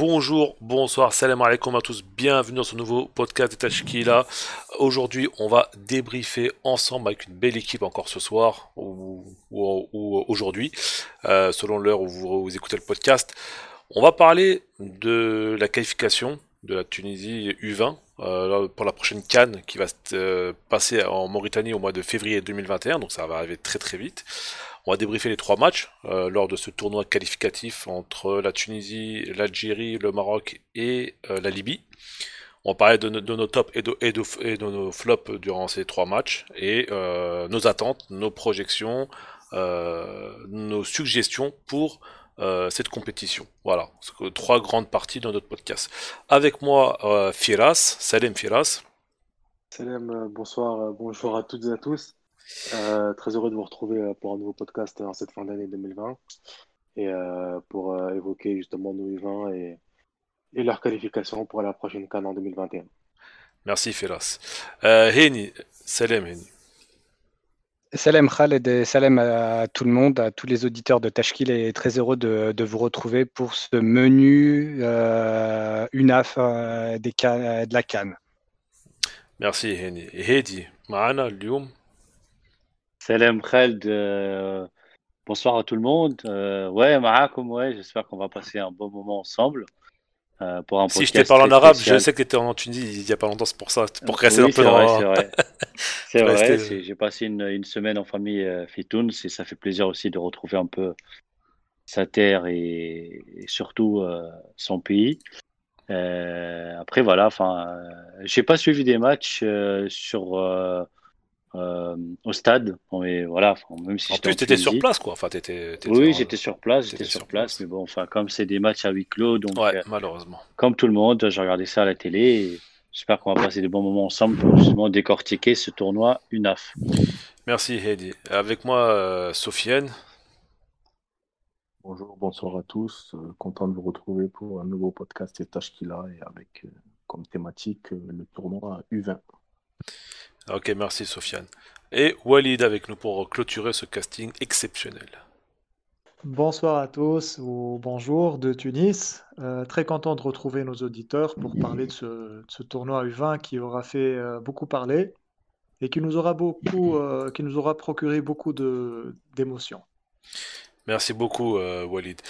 Bonjour, bonsoir, salam alaikum à tous, bienvenue dans ce nouveau podcast de Tashkila. Aujourd'hui, on va débriefer ensemble avec une belle équipe encore ce soir ou, aujourd'hui, euh, selon l'heure où vous, écoutez le podcast. On va parler de la qualification de la Tunisie U20 euh, pour la prochaine Cannes qui va se euh, passer en Mauritanie au mois de février 2021, donc ça va arriver très très vite. On va débriefer les trois matchs euh, lors de ce tournoi qualificatif entre la Tunisie, l'Algérie, le Maroc et euh, la Libye. On va parler de, nos tops et de, nos flops durant ces trois matchs et euh, nos attentes, nos projections, nos suggestions pour cette compétition. Voilà, trois grandes parties dans notre podcast. Avec moi, Firas, Salem Firas. Salem, bonsoir, bonjour à toutes et à tous. Euh, très heureux de vous retrouver euh, pour un nouveau podcast en cette fin d'année 2020 et euh, pour évoquer justement nos U20 et, et leur qualification pour la prochaine Cannes en 2021. Merci Firas. Heni, salam Heni. Salam Khaled et salam à tout le monde, à tous les auditeurs de Tashkil et très heureux de, de vous retrouver pour ce menu UNAF des de la Cannes. Merci Heni. Hedi, معنا اليوم Salam Khaled, euh, bonsoir à tout le monde. Euh, ouais, Ma'akum, ouais, j'espère qu'on va passer un bon moment ensemble. Euh, pour un si je t'ai parlé en arabe, je sais que tu étais en Tunisie il n'y a pas longtemps, c'est pour ça, pour rester un peu dans. C'est vrai, c'est vrai. j'ai passé une, une, semaine en famille Fitoun, et ça fait plaisir aussi de retrouver un peu sa terre et, surtout son pays. après, voilà, enfin, j'ai pas suivi des matchs sur euh, au stade. Mais voilà, même si en plus, tu étais sur place, quoi. Enfin, étais, oui, j'étais sur place, j'étais sur, place, mais bon, enfin, comme c'est des matchs à huis clos, donc ouais, malheureusement. Comme tout le monde, j'ai regardé ça à la télé. J'espère qu'on va passer des bons moments ensemble pour justement décortiquer ce tournoi UNAF. Merci Heidi. Avec moi, euh, Sofiane. Bonjour, bonsoir à tous. Euh, content de vous retrouver pour un nouveau podcast qu'il a et avec comme thématique le tournoi U20. Ok, merci Sofiane. Et Walid avec nous pour clôturer ce casting exceptionnel. Bonsoir à tous ou bonjour de Tunis. Euh, très content de retrouver nos auditeurs pour parler de ce, tournoi U20 qui aura fait euh, beaucoup parler et qui nous aura beaucoup, euh, qui nous aura procuré beaucoup de d'émotions. Merci beaucoup Walid.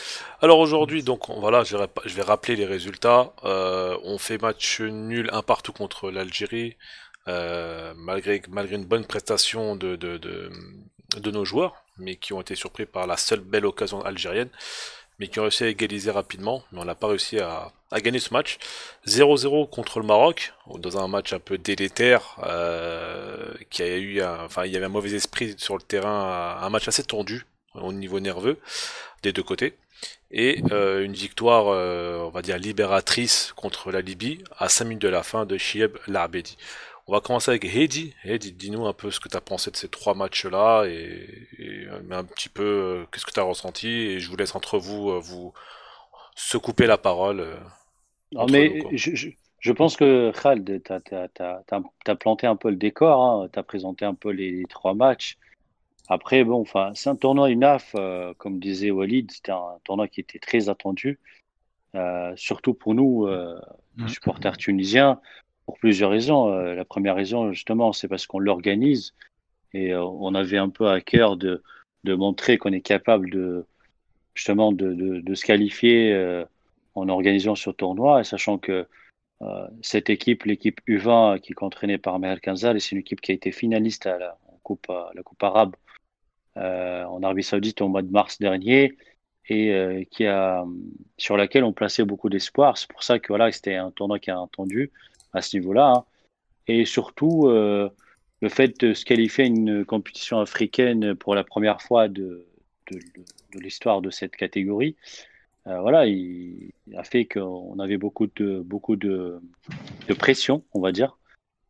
Alors aujourd'hui donc voilà je vais rappeler les résultats. on fait match nul un partout contre l'Algérie. Euh, malgré, une bonne prestation de, nos joueurs, mais qui ont été surpris par la seule belle occasion algérienne, mais qui ont réussi à égaliser rapidement, mais on n'a pas réussi à, à, gagner ce match. 0-0 contre le Maroc, dans un match un peu délétère, euh, qui a eu, enfin il y avait un mauvais esprit sur le terrain, un match assez tendu au niveau nerveux des deux côtés et euh, une victoire, on va dire, libératrice contre la Libye à 5 minutes de la fin de Chieb Larbedi. On va commencer avec Heidi. Heidi, dis-nous un peu ce que tu as pensé de ces trois matchs-là et, un petit peu euh, qu'est-ce que tu as ressenti. Et je vous laisse entre vous euh, vous se couper la parole. Euh, non, mais je, pense que Khald, tu as, planté un peu le décor. Hein. Tu as présenté un peu les, trois matchs. Après, bon, enfin, c'est un tournoi UNAF, comme disait Walid, c'était un tournoi qui était très attendu, surtout pour nous, mmh. supporters tunisiens pour plusieurs raisons. Euh, la première raison, justement, c'est parce qu'on l'organise et euh, on avait un peu à cœur de, montrer qu'on est capable de justement de, se qualifier euh, en organisant ce tournoi, sachant que cette équipe, l'équipe U20 qui est entraînée par Meher Kanzal, c'est une équipe qui a été finaliste à la, coupe, coupe arabe en Arabie Saoudite au mois de mars dernier et qui a, sur laquelle on plaçait beaucoup d'espoir. C'est pour ça que voilà, c'était un tournoi qui a entendu à ce niveau-là. Hein. Et surtout, euh, le fait de se qualifier une compétition africaine pour la première fois de, l'histoire de cette catégorie, euh, voilà, il, a fait qu'on avait beaucoup de, beaucoup de, pression, on va dire,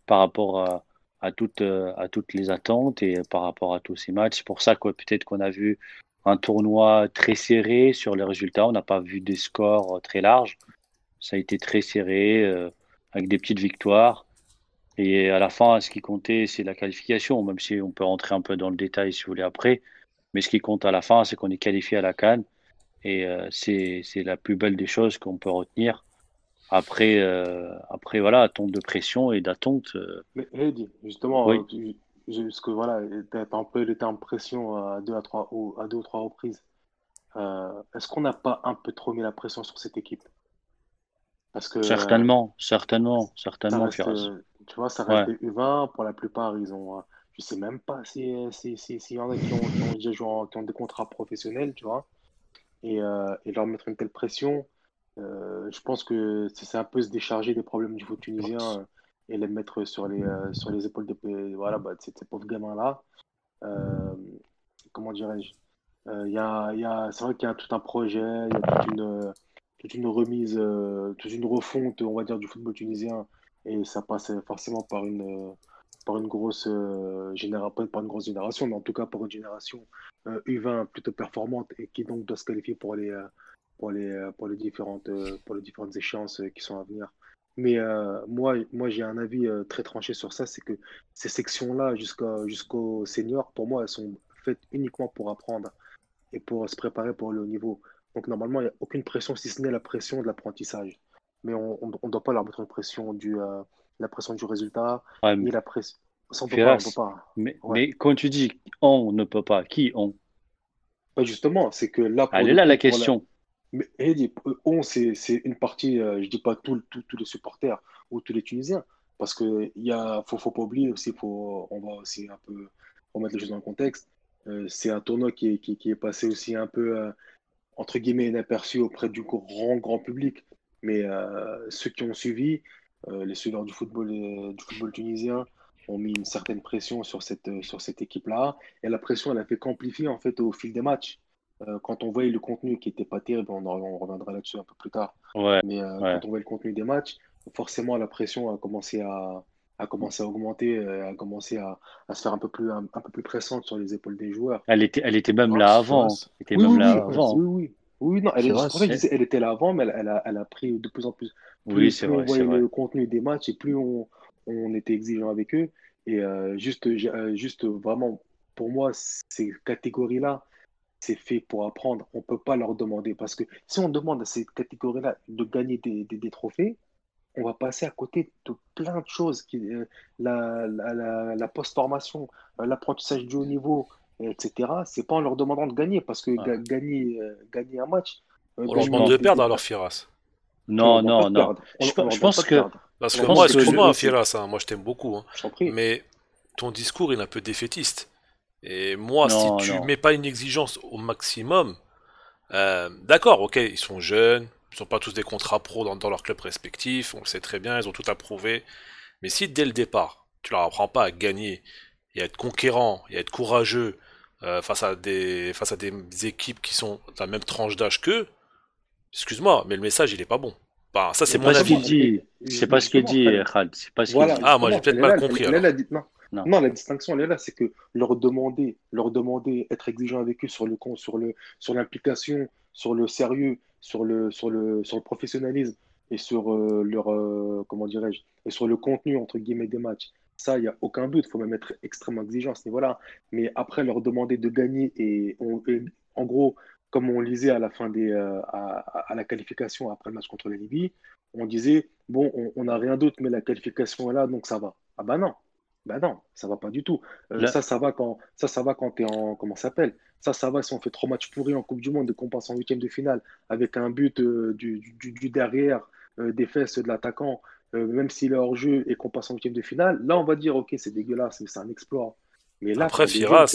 par rapport à, à, toutes, à toutes les attentes et par rapport à tous ces matchs. C'est pour ça que peut-être qu'on a vu un tournoi très serré sur les résultats. On n'a pas vu des scores très larges. Ça a été très serré. Euh, avec des petites victoires. Et à la fin, ce qui comptait, c'est la qualification, même si on peut rentrer un peu dans le détail si vous voulez après. Mais ce qui compte à la fin, c'est qu'on est qualifié à la Cannes. Et c'est la plus belle des choses qu'on peut retenir. Après, après voilà, attente de pression et d'attente. Mais justement, oui. parce que voilà, tu as un peu le terme pression à deux à trois, à deux ou trois reprises. Est-ce qu'on n'a pas un peu trop mis la pression sur cette équipe? Parce que, certainement, certainement, certainement. tu vois, ça reste des U20. Pour la plupart, ils ont je sais même pas s'il si, si, si y en a qui ont, qui ont déjà joué qui ont des contrats professionnels, tu vois, et, euh, et leur mettre une telle pression, euh, je pense que c'est un peu se décharger des problèmes du foot tunisien euh, et les mettre sur les, sur les épaules de, voilà, bah, de ces, pauvres gamins-là. comment dirais-je? Y a, y a, C'est vrai qu'il y a tout un projet, il y a toute une, toute une remise, toute une refonte, on va dire, du football tunisien, et ça passe forcément par une par une grosse euh, génération, pas une grosse génération, mais en tout cas par une génération U20 euh, plutôt performante et qui donc doit se qualifier pour les, euh, pour les, pour les, différentes, pour les différentes échéances qui sont à venir. Mais moi, moi j'ai un avis très tranché sur ça, c'est que ces sections-là jusqu'au jusqu'au senior, pour moi, elles sont faites uniquement pour apprendre et pour se préparer pour le haut niveau. Donc normalement, il n'y a aucune pression, si ce n'est la pression de l'apprentissage. Mais on ne doit pas leur mettre une pression du, la pression du résultat, ni la pression. On peut pas, peut pas. Mais, mais, quand tu dis on ne peut pas, qui on? Bah, Justement, c'est que là. Elle est là la question. Mais on, c'est une partie, je euh, je dis pas tous les supporters ou tous les Tunisiens, parce qu'il ne faut, faut pas oublier aussi, faut, on va aussi un peu remettre les choses dans le contexte. Euh, c'est un tournoi qui est, qui, qui est, passé aussi un peu, euh, entre guillemets, inaperçu auprès du grand, grand public. Mais ceux qui ont suivi, euh, les suiveurs du football, euh, du football tunisien ont mis une certaine pression sur cette, euh, sur cette équipe-là. Et la pression, elle a fait qu'amplifier en fait au fil des matchs. quand on voyait le contenu qui n'était pas terrible, on, reviendra là-dessus un peu plus tard. Mais quand on voyait le contenu des matchs, forcément la pression a commencé à, a commencé à augmenter, a commencé à, à, se faire un peu plus un, peu plus pressante sur les épaules des joueurs. Elle était, elle était même là avant. Elle était même là avant. Oui, oui, oui, non, elle, elle était là avant, mais elle, a, elle, a, pris de plus en plus. Plus, c'est vrai, on voyait le contenu des matchs et plus on, on était exigeant avec eux. Et euh, juste, euh, juste vraiment, pour moi, ces catégories-là, c'est fait pour apprendre. On ne peut pas leur demander. Parce que si on demande à ces catégories-là de gagner des, des, trophées, on va passer à côté de plein de choses. Qui, euh, la, la, la post-formation, l'apprentissage du haut niveau, etc. C'est pas en leur demandant de gagner, parce que gagner, euh, gagner un match. Euh, on leur demande de perdre alors, Firas. Non, non, non. Je, pense que. Parce que moi, excuse-moi, Firas, hein, moi je t'aime beaucoup. Hein. mais ton discours, il est un peu défaitiste. Et moi, si tu mets pas une exigence au maximum, euh, d'accord, ok, ils sont jeunes, ils sont pas tous des contrats pro dans, dans leur club respectif, on le sait très bien, ils ont tout à prouver. Mais si dès le départ, tu leur apprends pas à gagner et à être conquérant et à être courageux euh, face à des face à des équipes qui sont dans la même tranche d'âge qu'eux, excuse-moi, mais le message il est pas bon. Bah, ça c'est mon avis. Dit. C'est pas ce qu'il dit, Khal. C'est pas ce voilà, dit. Ah, moi j'ai peut-être mal compris. Là, non. La distinction elle est là, c'est que leur demander, leur demander, être exigeant avec eux sur le sur le sur l'implication, sur le sérieux, sur le sur le sur le professionnalisme et sur euh, leur euh, comment dirais-je et sur le contenu entre guillemets des matchs ça, il n'y a aucun but. Il faut même être extrêmement exigeant à ce niveau-là. Mais après, leur demander de gagner, et, en gros, comme on lisait à la fin des, euh, à, la qualification après le match contre la Libye, on disait bon, on n'a rien d'autre, mais la qualification est là, donc ça va. Ah bah non, bah non, ça va pas du tout. Euh, ça, ça va quand ça, ça va quand tu es en comment s'appelle? Ça, ça va si on fait trois matchs pourris en Coupe du Monde et qu'on passe en huitième de finale avec un but euh, du, du, derrière, des fesses de l'attaquant euh, même s'il est hors jeu et qu'on passe en huitième de finale, là on va dire ok c'est dégueulasse, mais c'est un exploit. Mais là, après Firas,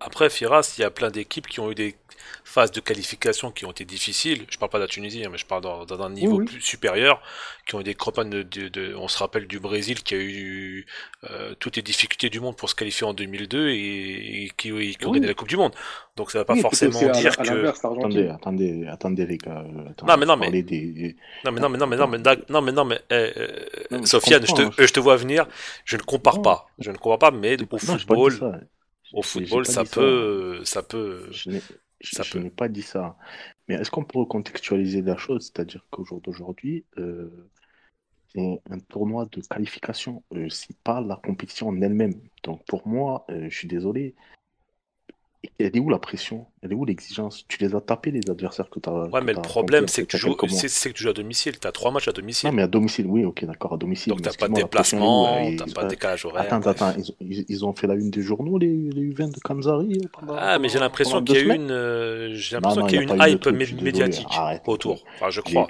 après Firas, il y a plein d'équipes qui ont eu des phases de qualification qui ont été difficiles. Je parle pas de la Tunisie, hein, mais je parle dans, un niveau plus supérieur, qui ont eu des campagnes de, on se rappelle du Brésil qui a eu euh, toutes les difficultés du monde pour se qualifier en 2002 et, qui, ont gagné la Coupe du Monde. Donc ça va pas forcément dire que. Attendez, attendez, attendez les gars. non mais non mais... non mais non mais non mais non mais non mais non mais eh, eh, Sofiane, je te, je te vois venir. Je ne compare pas, je ne compare pas, mais au football, au football, ça peut, ça peut, je n'ai pas dit ça. Mais est-ce qu'on peut recontextualiser la chose? C'est-à-dire qu'au jour d'aujourd'hui, euh, c'est un tournoi de qualification. Euh, c'est pas la compétition en elle-même. Donc pour moi, euh, je suis désolé. Elle est où la pression? Elle est où l'exigence? Tu les as tapés, les adversaires que tu as. Ouais, mais le problème, c'est que, tu joues, c'est, que tu joues à domicile. Tu as trois matchs à domicile. Non, mais à domicile, oui, ok, d'accord, à domicile. Donc, tu pas de déplacement, tu n'as pas de décalage horaire. Attends, attends, ils, ont fait la une des journaux, les, les U20 de Kanzari Ah, mais j'ai l'impression qu'il y a eu une, euh, j'ai l'impression qu'il y a une hype médiatique autour. Enfin, je crois.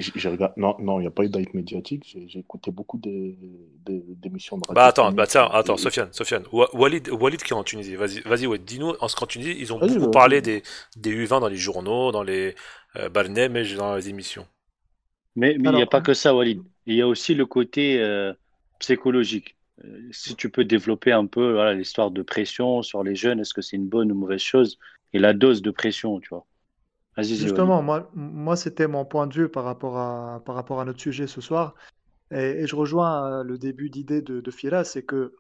Non, non, il n'y a pas eu d'hype médiatique. J'ai écouté beaucoup d'émissions de radio. Bah, attends, bah, tiens, attends, Sofiane, Sofiane. Walid, Walid qui est en Tunisie. Vas-y, vas-y, dis-nous, en ce qu'en Tunisie, ils ont beaucoup parlé des, des U20 dans les journaux, dans les euh, mais dans les émissions. Mais il n'y a pas que ça, Walid. Il y a aussi le côté euh, psychologique. Euh, si tu peux développer un peu voilà, l'histoire de pression sur les jeunes, est-ce que c'est une bonne ou mauvaise chose? Et la dose de pression, tu vois. Justement, moi, moi c'était mon point de vue par rapport à, par rapport à notre sujet ce soir. Et, je rejoins le début d'idée de, de Fiera, c'est que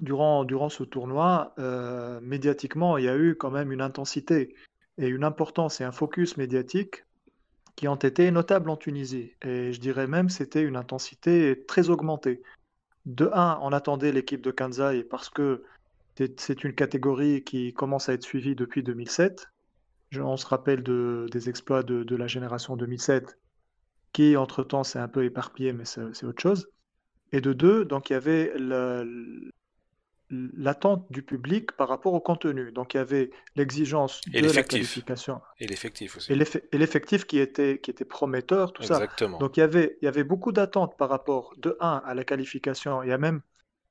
durant, durant ce tournoi, euh, médiatiquement, il y a eu quand même une intensité et une importance et un focus médiatique qui ont été notables en Tunisie. Et je dirais même c'était une intensité très augmentée. De un, on attendait l'équipe de Kansai parce que c'est une catégorie qui commence à être suivie depuis 2007. on se rappelle de, des exploits de, la génération 2007, qui entre-temps s'est un peu éparpillé, mais c'est autre chose. Et de deux, donc il y avait le, l'attente du public par rapport au contenu. Donc il y avait l'exigence de la qualification. Et l'effectif aussi. Et l'effectif qui était, qui était prometteur, tout Exactement. ça. Donc il y avait, il y avait beaucoup d'attentes par rapport de 1 à la qualification. Il y a même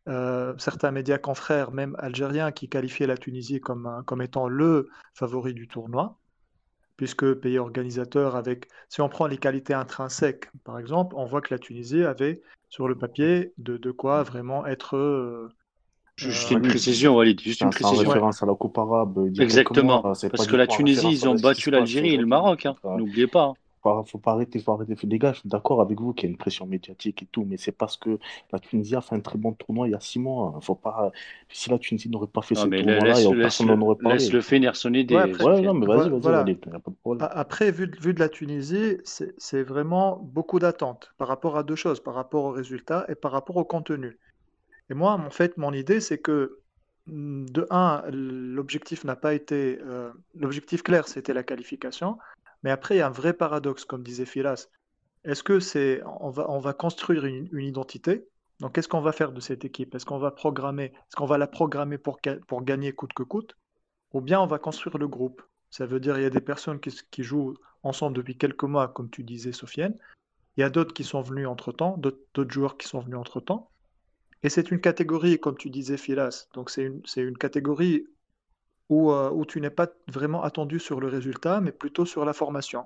euh, certains médias confrères, même algériens, qui qualifiaient la Tunisie comme, comme étant le favori du tournoi. Puisque pays organisateur, avec, si on prend les qualités intrinsèques, par exemple, on voit que la Tunisie avait sur le papier de, de quoi vraiment être euh, Juste une précision, Walid. Juste une précision. référence à la Coupe arabe. Exactement. Parce que la Tunisie, ils ont battu l'Algérie et le Maroc. Hein. N'oubliez pas. Hein. Faut, faut pas arrêter, faut arrêter. Les gars, je suis d'accord avec vous qu'il y a une pression médiatique et tout, mais c'est parce que la Tunisie a fait un très bon tournoi il y a six mois. Faut pas. Si la Tunisie n'aurait pas fait ce tournoi-là, personne n'en aurait parlé. Laisse le finir sonner des. Ouais, après, non, mais vas-y, vas-y, voilà. Après, vu, vu de la Tunisie, c'est vraiment beaucoup d'attentes par rapport à deux choses, par rapport aux résultats et par rapport au contenu. Et moi, en fait, mon idée, c'est que Mmh, de un, l'objectif n'a pas été. Euh, l'objectif clair, c'était la qualification. Mais après, il y a un vrai paradoxe, comme disait Firas. Est-ce que c'est. On va, on va construire une, identité? Donc, qu'est-ce qu'on va faire de cette équipe? Est-ce qu'on va programmer Est-ce qu'on va la programmer pour, pour gagner coûte que coûte? Ou bien on va construire le groupe? Ça veut dire il y a des personnes qui, qui jouent ensemble depuis quelques mois, comme tu disais, Sofiane. Il y a d'autres qui sont venus entre-temps, d'autres joueurs qui sont venus entre-temps. Et c'est une catégorie, comme tu disais, Philas. Donc c'est une, une, catégorie où, euh, où tu n'es pas vraiment attendu sur le résultat, mais plutôt sur la formation.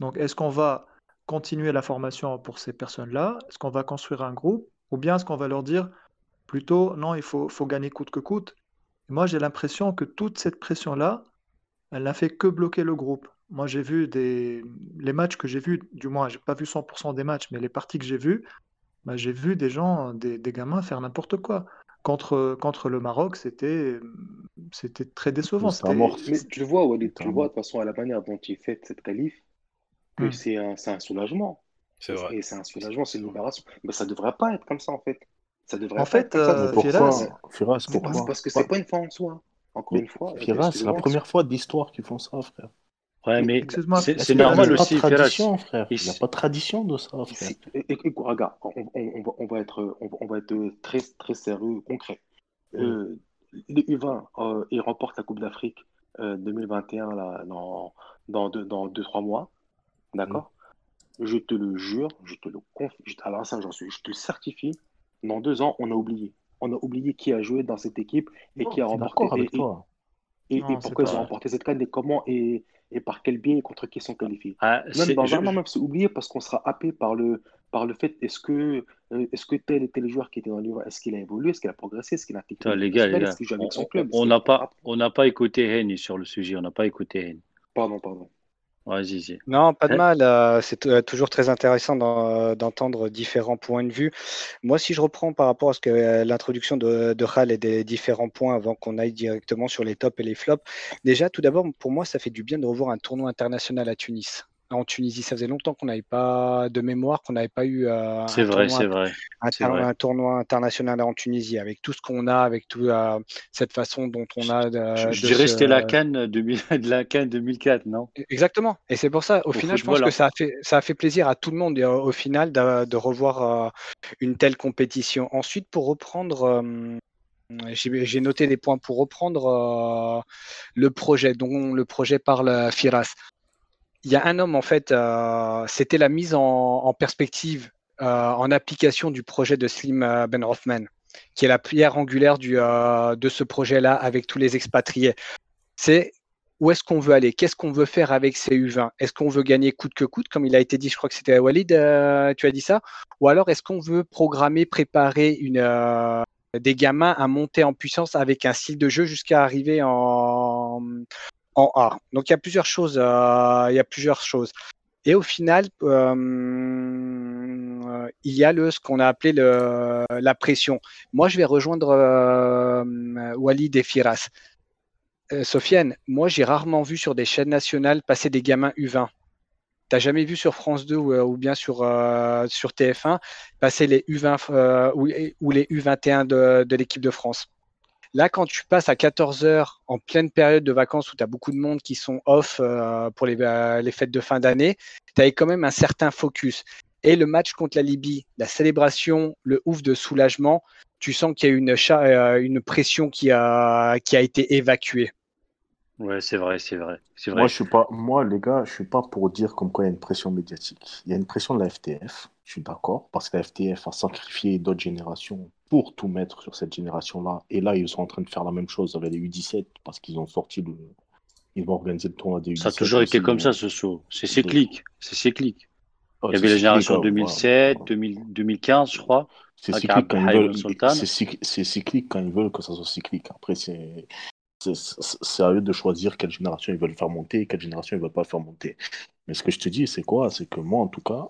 Donc est-ce qu'on va continuer la formation pour ces personnes-là? Est-ce qu'on va construire un groupe? Ou bien est-ce qu'on va leur dire plutôt non, il faut, faut gagner coûte que coûte? Moi j'ai l'impression que toute cette pression-là, elle n'a fait que bloquer le groupe. Moi j'ai vu des... les matchs que j'ai vus, du moins j'ai pas vu 100% des matchs, mais les parties que j'ai vues, bah, j'ai vu des gens, des, des gamins faire n'importe quoi. Contre, contre le Maroc, c'était c'était très décevant. Mais tu le vois, Walid, tu le vois de toute façon à la manière dont il fait cette qualif, que hmm. c'est un, un, soulagement. C'est vrai. Et c'est un soulagement, c'est une libération. Mais ça devrait pas être comme ça en fait. Ça devrait en fait, euh, Firas, pourquoi Parce que c'est pas une fin en soi. Encore une fois. Firas, c'est la première fois d'histoire qu'ils font ça, frère. Ouais, mais c'est normal aussi. Il n'y a pas de tradition, frère. Il n'y a pas de tradition de ça, frère. regarde, on, va, être, on, va être très, très sérieux, concret. Euh, les U20, euh, ils remportent la Coupe d'Afrique 2021 euh, là, dans, dans, deux, dans deux, trois mois. D'accord? Mm. Je te le jure, je te le confie. Alors ça, j'en suis, je te le certifie. Dans deux ans, on a oublié. On a oublié qui a joué dans cette équipe et qui a remporté. Avec et. Et, et, pourquoi ils ont remporté cette canne et comment et, et par quel biais et contre qui sont qualifiés. Ah, même Benjamin, même c'est oublié parce qu'on sera happé par le, par le fait est-ce que, euh, est-ce que tel et tel joueur qui était dans le livre, est-ce qu'il a évolué, est-ce qu'il a progressé, est-ce qu'il a été. Les gars, les gars, on n'a pas, on n'a pas écouté Henny sur le sujet, on n'a pas écouté Henny. Pardon, pardon. Non, pas de mal. Euh, c'est euh, toujours très intéressant euh, d'entendre différents points de vue. Moi, si je reprends par rapport à ce que l'introduction de, de Hal et des différents points avant qu'on aille directement sur les tops et les flops, déjà, tout d'abord, pour moi, ça fait du bien de revoir un tournoi international à Tunis. En Tunisie. Ça faisait longtemps qu'on n'avait pas de mémoire, qu'on n'avait pas eu euh, vrai, vrai. Un, tournoi international en Tunisie, avec tout ce qu'on a, avec toute euh, cette façon dont on a. De, je, dirais c'était la Cannes de la Cannes 2004, non? E, Exactement. Et c'est pour ça, au, final, je pense que ça a, fait, ça a fait plaisir à tout le monde, au final, de, revoir une telle compétition. Ensuite, pour reprendre j'ai noté des points pour reprendre euh, le projet, dont le projet parle Firas. Il y a un homme, en fait, euh, c'était la mise en, perspective, euh, en application du projet de Slim Ben Rothman, qui est la pierre angulaire de ce projet-là avec tous les expatriés. C'est où est-ce qu'on veut aller? Qu'est-ce qu'on veut faire avec ces U20 Est-ce qu'on veut gagner coûte que coûte, comme il a été dit, je crois que c'était Walid, tu as dit ça? Ou alors est-ce qu'on veut programmer, préparer des gamins à monter en puissance avec un style de jeu jusqu'à arriver en, en A. Donc il y a plusieurs choses. Euh. Et au final, euh, il y a le, ce qu'on a appelé la pression. Moi, je vais rejoindre euh, Walid et Firas. Sofiane, moi, j'ai rarement vu sur des chaînes nationales passer des gamins U20 t'as jamais vu sur France 2 euh, ou, bien sur, euh, sur TF1 passer les U20 euh, ou, les U21 de, l'équipe de France? Là, quand tu passes à 14 heures en pleine période de vacances où tu as beaucoup de monde qui sont off pour les, les, fêtes de fin d'année, tu as quand même un certain focus. Et le match contre la Libye, la célébration, le ouf de soulagement, tu sens qu'il y a une, une pression qui a été évacuée. Ouais, c'est vrai, c'est vrai, c'est vrai. Moi, je suis pas, moi, les gars, je suis pas pour dire comme quoi il y a une pression médiatique. Il y a une pression de la FTF, je suis d'accord, parce que la FTF a sacrifié d'autres générations pour tout mettre sur cette génération-là. Et là, ils sont en train de faire la même chose avec les U17, parce qu'ils ont sorti le, ils vont organiser le tournoi des U17. Ça a toujours été comme ça, ce saut. C'est cyclique, c'est cyclique. il y avait la génération 2007, 2015, je crois. C'est cyclique, quand ils veulent, c'est cyclique quand ils veulent que ça soit cyclique. Après, c'est c'est à eux de choisir quelle génération ils veulent faire monter et quelle génération ils veulent pas faire monter. Mais ce que je te dis, c'est quoi? C'est que moi, en tout cas,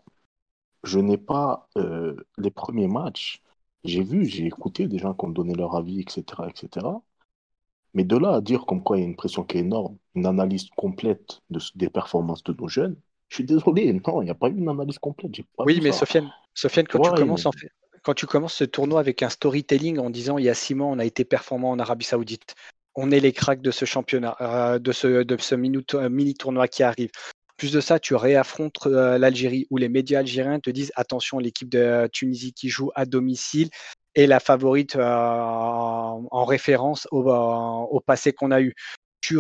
je n'ai pas euh, les premiers matchs. J'ai vu, j'ai écouté des gens qui ont donné leur avis, etc., etc. Mais de là à dire comme quoi il y a une pression qui est énorme, une analyse complète de, des performances de nos jeunes, je suis désolé, non, il n'y a pas eu une analyse complète. oui, mais Sofiane, Sofiane, quand tu commences en fait, quand tu commences ce tournoi avec un storytelling en disant il y a six mois on a été performant en Arabie Saoudite, on est les cracks de ce championnat, euh, de ce, de ce euh, mini tournoi qui arrive. Plus de ça, tu réaffrontes euh, l'Algérie où les médias algériens te disent attention, l'équipe de Tunisie qui joue à domicile est la favorite en référence au, passé qu'on a eu. Tu,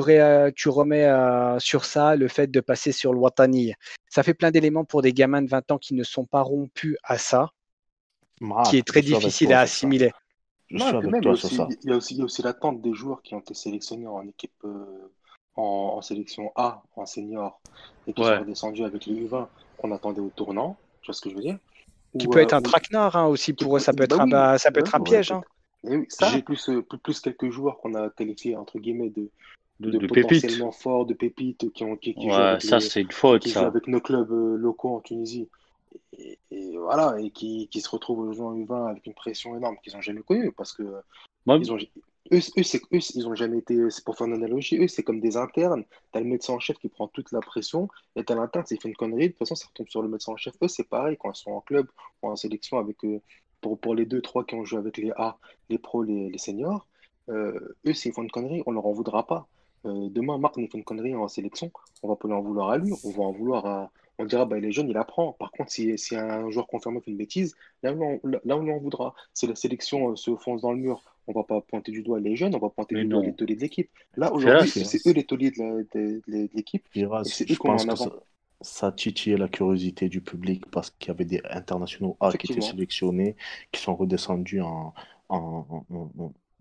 tu remets sur ça le fait de passer sur le Watani. Ça fait plein d'éléments pour des gamins de 20 ans qui ne sont pas rompus à ça, qui est très difficile à assimiler. Il y, a aussi, l'attente des joueurs qui ont été sélectionnés en équipe euh, en, sélection A, en senior, et qui sont redescendus avec les U20 qu'on attendait au tournant. Tu vois ce que je veux dire? Qui peut être un traquenard hein, aussi pour eux, ça peut être, bah un, ça peut être un piège. Hein. ça, plus, euh, plus, plus, quelques joueurs qu'on a qualifiés entre guillemets de, de, potentiellement forts, de pépites qui ont qui, ça, c'est une faute, qui ça. avec nos clubs euh, locaux en Tunisie et, voilà, et qui, qui se retrouvent au en U20 avec une pression énorme qu'ils n'ont jamais connue parce que ils ont, eux, c'est, eux, ils ont jamais été, c'est pour faire une analogie, eux, c'est comme des internes. T'as le médecin en chef qui prend toute la pression, et t'as l'interne, s'il fait une connerie, de toute façon, ça retombe sur le médecin en chef. Eux, c'est pareil quand ils sont en club ou en sélection avec eux. Pour, pour les deux, trois qui ont joué avec les A, les pros, les, les seniors, euh, eux, s'ils font une connerie, on leur en voudra pas. Euh, demain, Marc nous fait une connerie en sélection, on va pas en vouloir à lui, on va en vouloir à, on dira, bah, il est jeune, il apprend. Par contre, si, si un joueur confirmé fait une bêtise, là, on, là, on en voudra. Si la sélection euh, se fonce dans le mur, on va pas pointer du doigt les jeunes, on va pointer du doigt les tauliers de l'équipe. Là, aujourd'hui, c'est eux les tauliers de l'équipe. C'est eux qu'on en avant. Ça, a titillé la curiosité du public parce qu'il y avait des internationaux A qui étaient sélectionnés, qui sont redescendus en, en,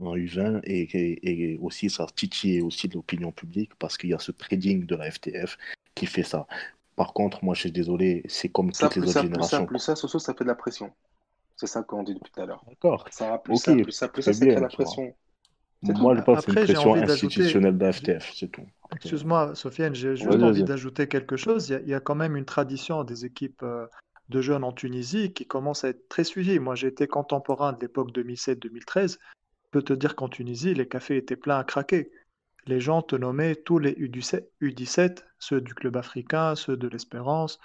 en U20 et, et, aussi ça a titillé aussi l'opinion publique parce qu'il y a ce trading de la FTF qui fait ça. Par contre, moi, je suis désolé, c'est comme toutes les autres générations. Plus ça, plus ça, ça fait de la pression. C'est ça qu'on dit depuis tout à l'heure. D'accord. Ça, plus ça, plus ça, plus ça, ça fait de la pression. Moi, je pense que c'est une pression institutionnelle de la FTF, c'est tout. Excuse-moi, Sofiane, j'ai juste envie d'ajouter quelque chose. Il y, a, quand même une tradition des équipes euh, de jeunes en Tunisie qui commence à être très suivie. Moi, j'ai été contemporain de l'époque 2007-2013. Je peux te dire qu'en Tunisie, les cafés étaient pleins à craquer. Les gens te nommaient tous les U17, ceux du club africain, ceux de l'Espérance,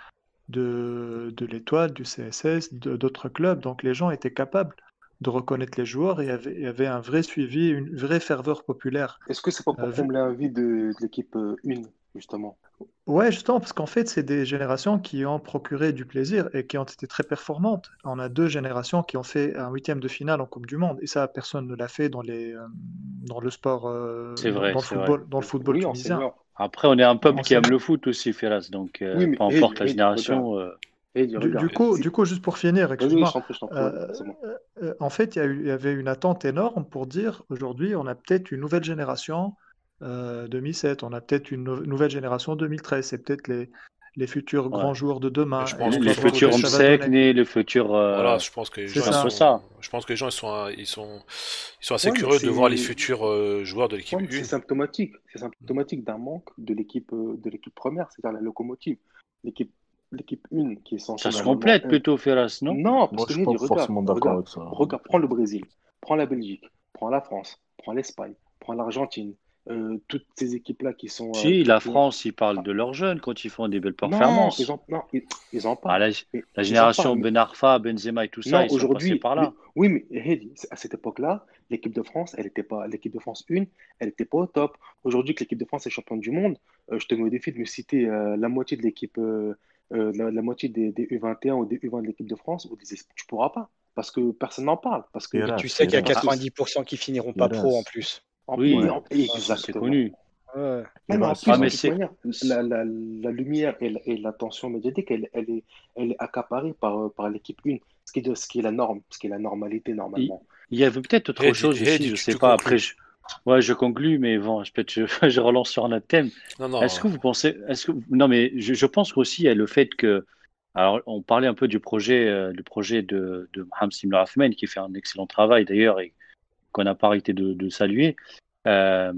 de, de l'Étoile, du CSS, d'autres clubs. Donc les gens étaient capables de reconnaître les joueurs et il y avait, un vrai suivi, une vraie ferveur populaire. Est-ce que c'est pas pour euh, combler un vide de, l'équipe 1, euh, justement. Ouais, justement, parce qu'en fait, c'est des générations qui ont procuré du plaisir et qui ont été très performantes. On a deux générations qui ont fait un huitième de finale en Coupe du Monde, et ça, personne ne l'a fait dans, les, euh, dans le sport, C'est vrai, dans, le football, dans le football tunisien. Après, on est un peuple qui aime le foot aussi, Feras, donc peu importe la génération. Du, coup, du coup, juste pour finir, euh, euh, en fait, il y, avait une attente énorme pour dire aujourd'hui, on a peut-être une nouvelle génération 2007, euh, on a peut-être une nouvelle génération 2013, c'est peut-être les, les futurs grands joueurs de demain. Je pense les, futurs Omsek, les futurs. Voilà, je pense que les gens, sont, ça. Je pense que les gens ils sont, ils sont, ils sont assez curieux de voir les futurs joueurs de l'équipe. c'est symptomatique, c'est symptomatique d'un manque de l'équipe de l'équipe première, c'est-à-dire la locomotive. L'équipe l'équipe 1 qui est censée. Ça se complète plutôt, Ferras, non? Non, parce que je suis pas forcément d'accord avec ça. Regarde, prends le Brésil, prends la Belgique, prends la France, prends l'Espagne, prends l'Argentine. Euh, toutes ces équipes-là qui sont. Si, euh, la France, ils parlent de leurs jeunes quand ils font des belles performances. Non, ils en, non, ils, en parlent. Ah, la, génération Ben Arfa, Benzema et tout ça, ils sont passés par là. oui, mais à cette époque-là, l'équipe de France, elle était pas, l'équipe de France 1, elle n'était pas au top. Aujourd'hui, que l'équipe de France est championne du monde, euh, je te mets au défi de me citer la moitié de l'équipe euh, la, moitié des, U21 ou des U20 de l'équipe de France, ou des, tu pourras pas, parce que personne n'en parle. Parce que tu sais qu'il y a 90% qui finiront pas pro en plus. Oui, c'est connu. Ouais. la, la, la, lumière et l'attention médiatique, elle, elle, est, elle est accaparée par, par l'équipe 1, ce qui, est, ce qui est la norme, ce qui est la normalité normalement. Il, y avait peut-être autre chose aussi, je sais pas, après je, Ouais, je conclus, mais bon, je, je, je relance sur un autre thème. Est-ce que vous pensez, est-ce que, non, mais je, je pense aussi à le fait que, alors, on parlait un peu du projet, euh, du projet de, de Mohamed Simla qui fait un excellent travail d'ailleurs et qu'on n'a pas arrêté de, de saluer. Euh,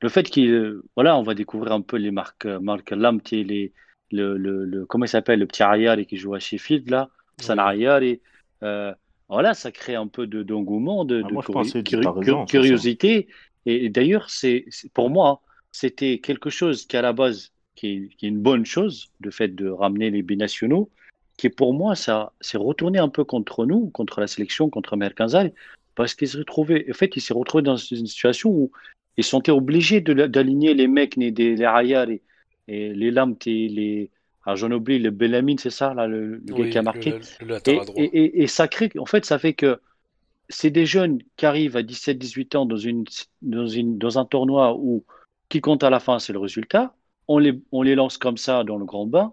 le fait qu'il, voilà, on va découvrir un peu les marques, marques les, le, le, le, comment il s'appelle, le petit arrière qui joue à Sheffield là, San euh, voilà, ça crée un peu d'engouement, de, ah, curiosité. Et, d'ailleurs, c'est pour moi, c'était quelque chose qui à la base, qui est, une bonne chose, le fait de ramener les binationaux, qui pour moi, ça s'est retourné un peu contre nous, contre la sélection, contre Mercanzal, parce qu'il s'est retrouvé, en fait, il s'est retrouvé dans une situation où ils sont obligés d'aligner les mecs, les, les, les et les lames, les, alors j'en oublie, le Bellamine, c'est ça, là, le, gars qui a marqué. et, ça crée, en fait, ça fait que c'est des jeunes qui arrivent à 17-18 ans dans, une, dans, une, dans un tournoi où qui compte à la fin, c'est le résultat. On les, on les lance comme ça dans le grand bain,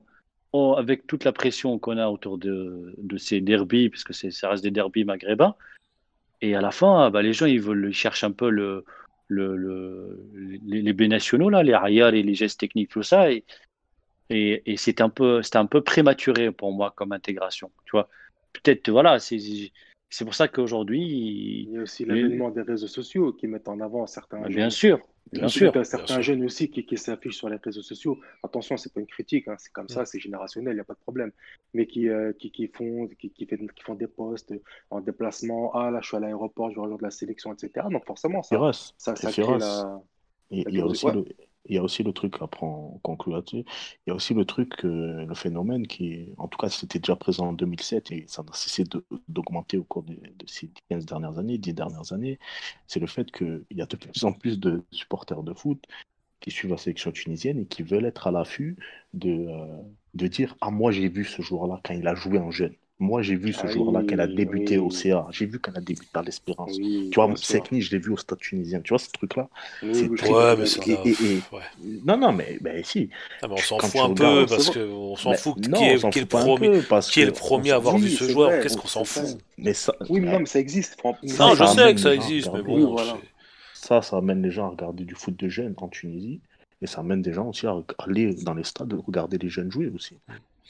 avec toute la pression qu'on a autour de, de ces derbies, puisque ça reste des derbies maghrébins. Et à la fin, bah, les gens, ils, veulent, ils cherchent un peu le, le, le les, les nationaux, là, les arrières et les gestes techniques, tout ça. Et, et, et c'était un peu, un peu prématuré pour moi comme intégration. Tu vois, peut-être, voilà, c'est, pour ça qu'aujourd'hui. Il y a aussi l'avènement des réseaux sociaux qui mettent en avant certains. Bien sûr, bien sûr. certains jeunes aussi qui, qui s'affichent sur les réseaux sociaux. Attention, c'est pas une critique, hein, c'est comme ça, c'est générationnel, il n'y a pas de problème. Mais qui, euh, qui, qui, font, qui, qui, font des posts en déplacement. Ah là, je suis à l'aéroport, je rejoindre la sélection, etc. Donc forcément, ça, ça, ça crée la. il y a aussi le, il y a aussi le truc, après on conclut là-dessus, il y a aussi le truc, euh, le phénomène qui, en tout cas, c'était déjà présent en 2007 et ça n'a cessé d'augmenter au cours de, ces 15 dernières années, 10 dernières années, c'est le fait qu'il y a de plus en plus de supporters de foot qui suivent la sélection tunisienne et qui veulent être à l'affût de, euh, de dire Ah, moi j'ai vu ce joueur-là quand il a joué en jeune. Moi, j'ai vu ce ah jour-là qu'elle a débuté au CA. J'ai vu qu'elle a débuté à l'Espérance. tu vois, Sekni, je l'ai vu au Stade tunisien. Tu vois, ce truc-là? C'est Ouais, mais c'est Non, non, mais ben, si. Ah, mais on s'en fout un peu parce qu'on s'en fout qui est, qui est le premier, qui est le premier à avoir vu ce joueur. Qu'est-ce qu'on s'en fout mais ça... Oui, mais non, mais ça existe. Non, je sais que ça existe, mais bon. Ça, ça amène les gens à regarder du foot de jeunes en Tunisie. Et ça amène des gens aussi à aller dans les stades regarder les jeunes jouer aussi.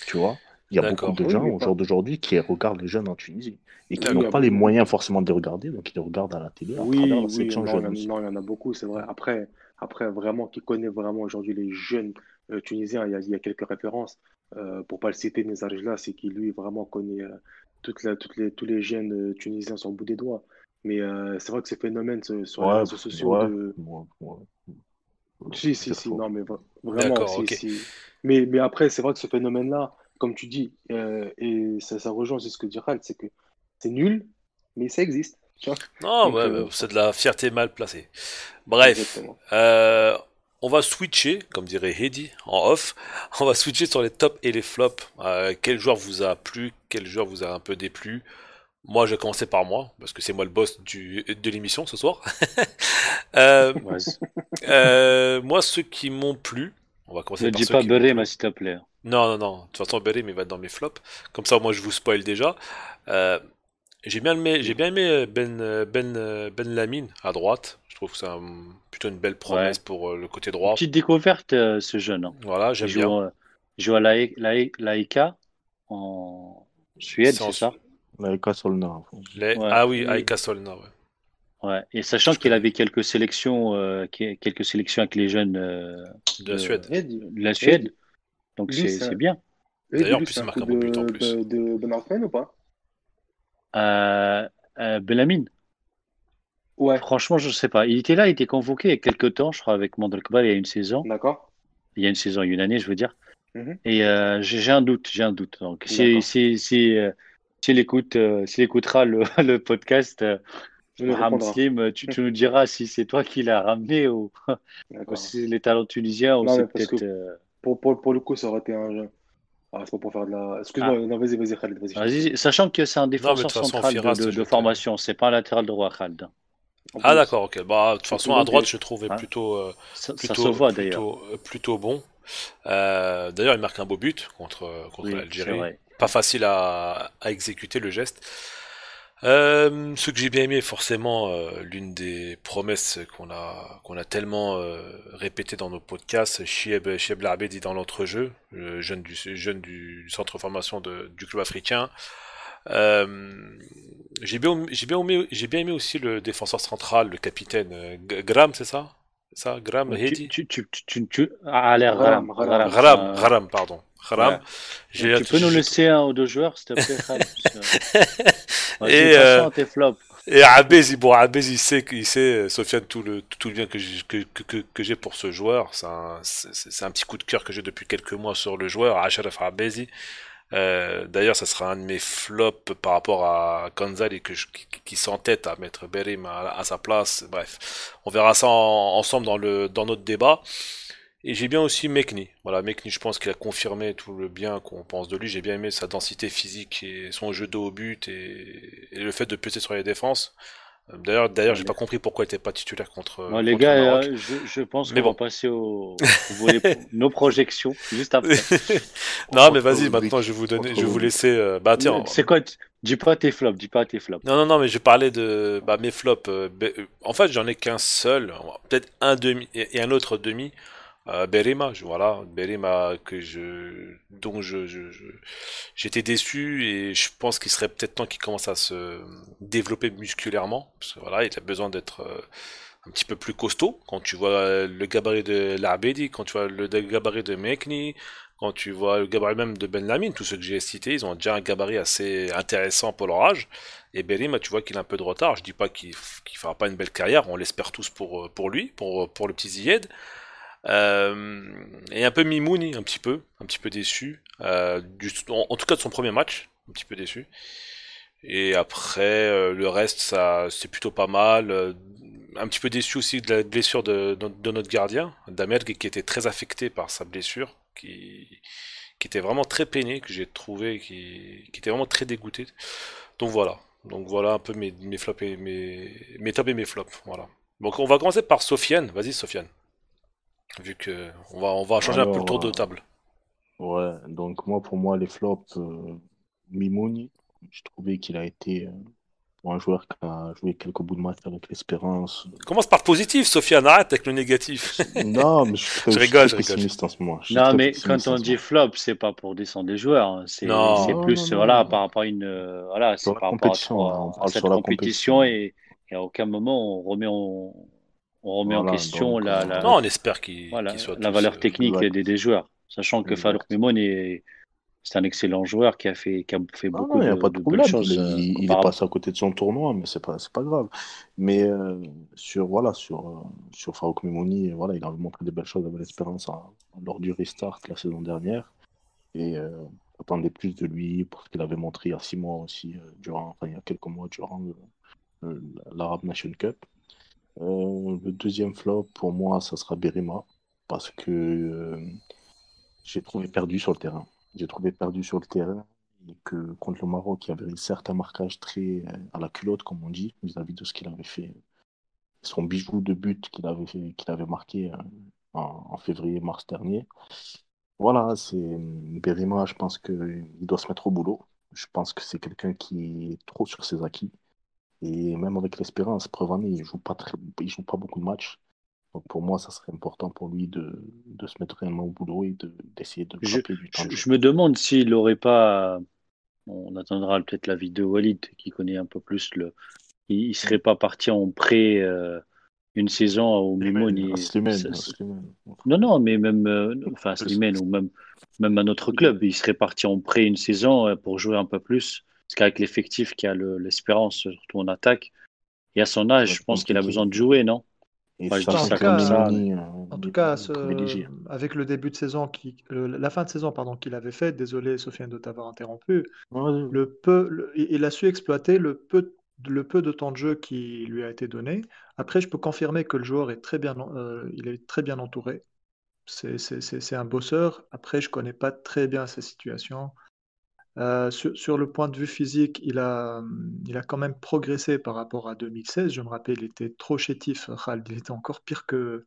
Tu vois? Il y a beaucoup de gens au jour d'aujourd'hui qui regardent les jeunes en Tunisie et qui n'ont pas les moyens forcément de les regarder, donc ils les regardent à la télé. oui, oui non, il y en a beaucoup, c'est vrai. Après, après, vraiment, qui connaît vraiment aujourd'hui les jeunes euh, tunisiens, il y, a, quelques références. Euh, pour ne pas le citer, là, c'est qui lui vraiment connaît euh, toutes les, tous les jeunes tunisiens sur le bout des doigts. Mais c'est vrai que ce phénomène sur les réseaux sociaux. Si, si, si, non, mais vraiment, si, si. Mais, mais après, c'est vrai que ce phénomène-là, comme tu dis, euh, et ça, ça rejoint aussi ce que dit Ralph, c'est que c'est nul, mais ça existe. Non, euh, c'est de la fierté mal placée. Bref, euh, on va switcher, comme dirait Heidi en off, on va switcher sur les tops et les flops. quel joueur vous a plu, quel joueur vous a un peu déplu? Moi, je vais commencer par moi, parce que c'est moi le boss du, de l'émission ce soir. euh, euh, moi, ceux qui m'ont plu, on va commencer ne par dis pas Berim, s'il te plaît. Non, non, non. De toute façon, Berim, il va être dans mes flops. Comme ça, moi, je vous spoil déjà. Euh, j'ai bien aimé, j'ai bien aimé euh, Ben, euh, Ben, Ben Lamine à droite. Je trouve que c'est plutôt une belle promesse pour le côté droit. Petite découverte, ce jeune. Hein. Voilà, j'aime bien. il joue à l'AIK en Suède, c'est ça Aika Solna. Ah oui, Aika Solna, ouais. Ouais. Et sachant qu'il avait quelques sélections, euh, quelques sélections avec les jeunes euh, de, la Suède. De la Suède. Donc c'est bien. D'ailleurs, plus il marque un peu plus en plus. De, de Ben ou pas? Euh, euh, Ouais. Franchement, je ne sais pas. Il était là, il était convoqué il y a quelques temps, je crois, avec Mandelkbar il y a une saison. D'accord. Il y a une saison, il y a une année, je veux dire. Mhm. Et j'ai un doute, j'ai un doute. Donc, si, si, si, s'il écoute, euh, écoutera le, le podcast, euh, Slim, tu, tu, nous diras si c'est toi qui l'as ramené ou, si les talents tunisiens ou c'est peut-être. Euh, pour, pour, pour, le coup, ça aurait été un jeu. Ah, c'est pas pour faire de la. Excuse-moi, ah. non, vas-y, vas-y, Khalid, vas-y. Vas sachant que c'est un défenseur central de, de, formation, c'est pas un latéral droit, Khalid. Ah, d'accord, ok. Bah, de toute façon, à droite, je trouvais plutôt, euh, ça, plutôt, ça se voit, plutôt, plutôt, bon. Euh, D'ailleurs, il marque un beau but contre, contre oui, l'Algérie pas facile à, exécuter le geste. Euh, ce que j'ai bien aimé, forcément, euh, l'une des promesses qu'on a qu'on a tellement euh, répété dans nos podcasts, Chieb Chieb dit dans l'entrejeu, jeune du jeune du centre de formation de, du club africain. j'ai bien j'ai bien aimé j'ai bien aimé aussi le défenseur central, le capitaine Gram, c'est ça? Ça, Gram, Hedi? tu, tu, tu, tu, ah, Gram, Gram, Gram, pardon. Tu peux nous laisser un ou deux joueurs, s'il te plaît, Et, euh. Et Abez, bon, Abez, il sait, il sait, Sofiane, tout le, tout le bien que j'ai, que, que, que j'ai pour ce joueur. C'est un, c'est, un petit coup de cœur que j'ai depuis quelques mois sur le joueur, Acharaf Abezi. Euh, d'ailleurs, ça sera un de mes flops par rapport à Kanzal et que je, qui, qui s'entête à mettre Berim à, à, sa place. Bref, on verra ça ensemble dans le dans notre débat. Et j'ai bien aussi Mekni. Voilà, Mekni, je pense qu'il a confirmé tout le bien qu'on pense de lui. J'ai bien aimé sa densité physique et son jeu de au but et, le fait de peser sur les défenses. Euh, d'ailleurs, d'ailleurs, j'ai pas compris pourquoi il était pas titulaire contre. les gars, euh, je, je, pense qu'on bon. va passer au, nos projections juste après. non, mais vas-y, maintenant je vais vous donner, je vais vous laisser. Euh, bah tiens. C'est quoi Dis pas tes flops, dis pas tes flops. Non, non, non, mais je parlais de bah, mes flops. en fait, j'en ai qu'un seul, peut-être un demi et un autre demi. Euh, Berima, voilà, Berima que je, dont je, j'étais déçu et je pense qu'il serait peut-être temps qu'il commence à se développer musculairement, parce que voilà, il a besoin d'être euh, un petit peu plus costaud. Quand tu vois le gabarit de l'Abedi, quand tu vois le gabarit de Mekni, quand tu vois le gabarit même de Ben Lamine, tous ceux que j'ai cités, ils ont déjà un gabarit assez intéressant pour leur âge. Et Berima, tu vois qu'il a un peu de retard. Je dis pas qu'il, qu'il fera pas une belle carrière, on l'espère tous pour, pour lui, pour, pour le petit Ziyed. Euh, et un peu Mimouni, un petit peu, un petit peu déçu. Euh, en, tout cas de son premier match, un petit peu déçu. Et après, euh, le reste, ça, c'est plutôt pas mal. un petit peu déçu aussi de la blessure de, notre gardien, Damerg, qui était très affecté par sa blessure, qui, était vraiment très peiné, que j'ai trouvé, qui, était vraiment très dégoûté. Donc voilà. Donc voilà un peu mes, mes et mes, mes mes flops. Voilà. Donc on va commencer par Sofiane. Vas-y, Sofiane. Vu que on va, on va changer un peu le tour de euh, table. Ouais, donc moi, pour moi, les flops, euh, Mimouni, je trouvais qu'il a été euh, pour un joueur qui a joué quelques bouts de match avec l'espérance. Commence par positif, Sofiane, arrête avec le négatif. non, mais je, suis rigole, je pessimiste en ce moment. Non, mais quand on dit flop, c'est pas pour descendre les joueurs, hein. c'est plus voilà, par rapport à une. voilà, c'est par rapport à, cette compétition, et, et, à aucun moment on remet en on remet en question la, Non, on espère qu'il la valeur technique des, des, joueurs. Sachant que Farouk Mimoun est, c'est un excellent joueur qui a fait, qui a fait ah beaucoup de, de, choses. Il, est passé à côté de son tournoi, mais c'est pas, c'est pas grave. Mais sur voilà, sur sur Farouk Mimouni, voilà, il a montré des belles choses avec l'espérance lors du restart la saison dernière. Et attendait plus de lui pour ce qu'il avait montré il y a six mois aussi, durant, enfin, il y a quelques mois durant l'Arab Nation Cup. Euh, le deuxième flop, pour moi, ça sera Berima, parce que euh, j'ai trouvé perdu sur le terrain. J'ai trouvé perdu sur le terrain et que contre le Maroc, il y avait certes un marquage très euh, à la culotte, comme on dit, vis-à-vis de ce qu'il avait fait, son bijou de but qu'il avait, qu'il avait marqué en, février-mars dernier. Voilà, c'est Berima, je pense qu'il doit se mettre au boulot. Je pense que c'est quelqu'un qui est trop sur ses acquis. Et même avec l'espérance, preuve il joue pas très, il joue pas beaucoup de matchs. Donc pour moi, ça serait important pour lui de, de se mettre réellement au boulot et d'essayer de, je, du temps. Je, me demande s'il n'aurait pas. On attendra peut-être la vidéo Walid qui connaît un peu plus le. Il, ne serait pas parti en prêt euh, une saison au Mimoun. Non, non, mais même. Euh, enfin, Slimane ou même, même à notre club, il serait parti en prêt une saison euh, pour jouer un peu plus. Parce qu'avec l'effectif qui a l'espérance, surtout en attaque, et à son âge, je pense qu'il a besoin de jouer, non? En, tout cas, avec le début de saison, qui, la fin de saison pardon qu'il avait fait, désolé Sofiane de t'avoir interrompu, le peu, il a su exploiter le peu, le peu de temps de jeu qui lui a été donné. Après, je peux confirmer que le joueur est très bien, euh, il est très bien entouré. C'est un bosseur. Après, je connais pas très bien sa situation. Euh, sur, le point de vue physique, il a, il a quand même progressé par rapport à 2016. Je me rappelle, il était trop chétif, Khalid. Il était encore pire que,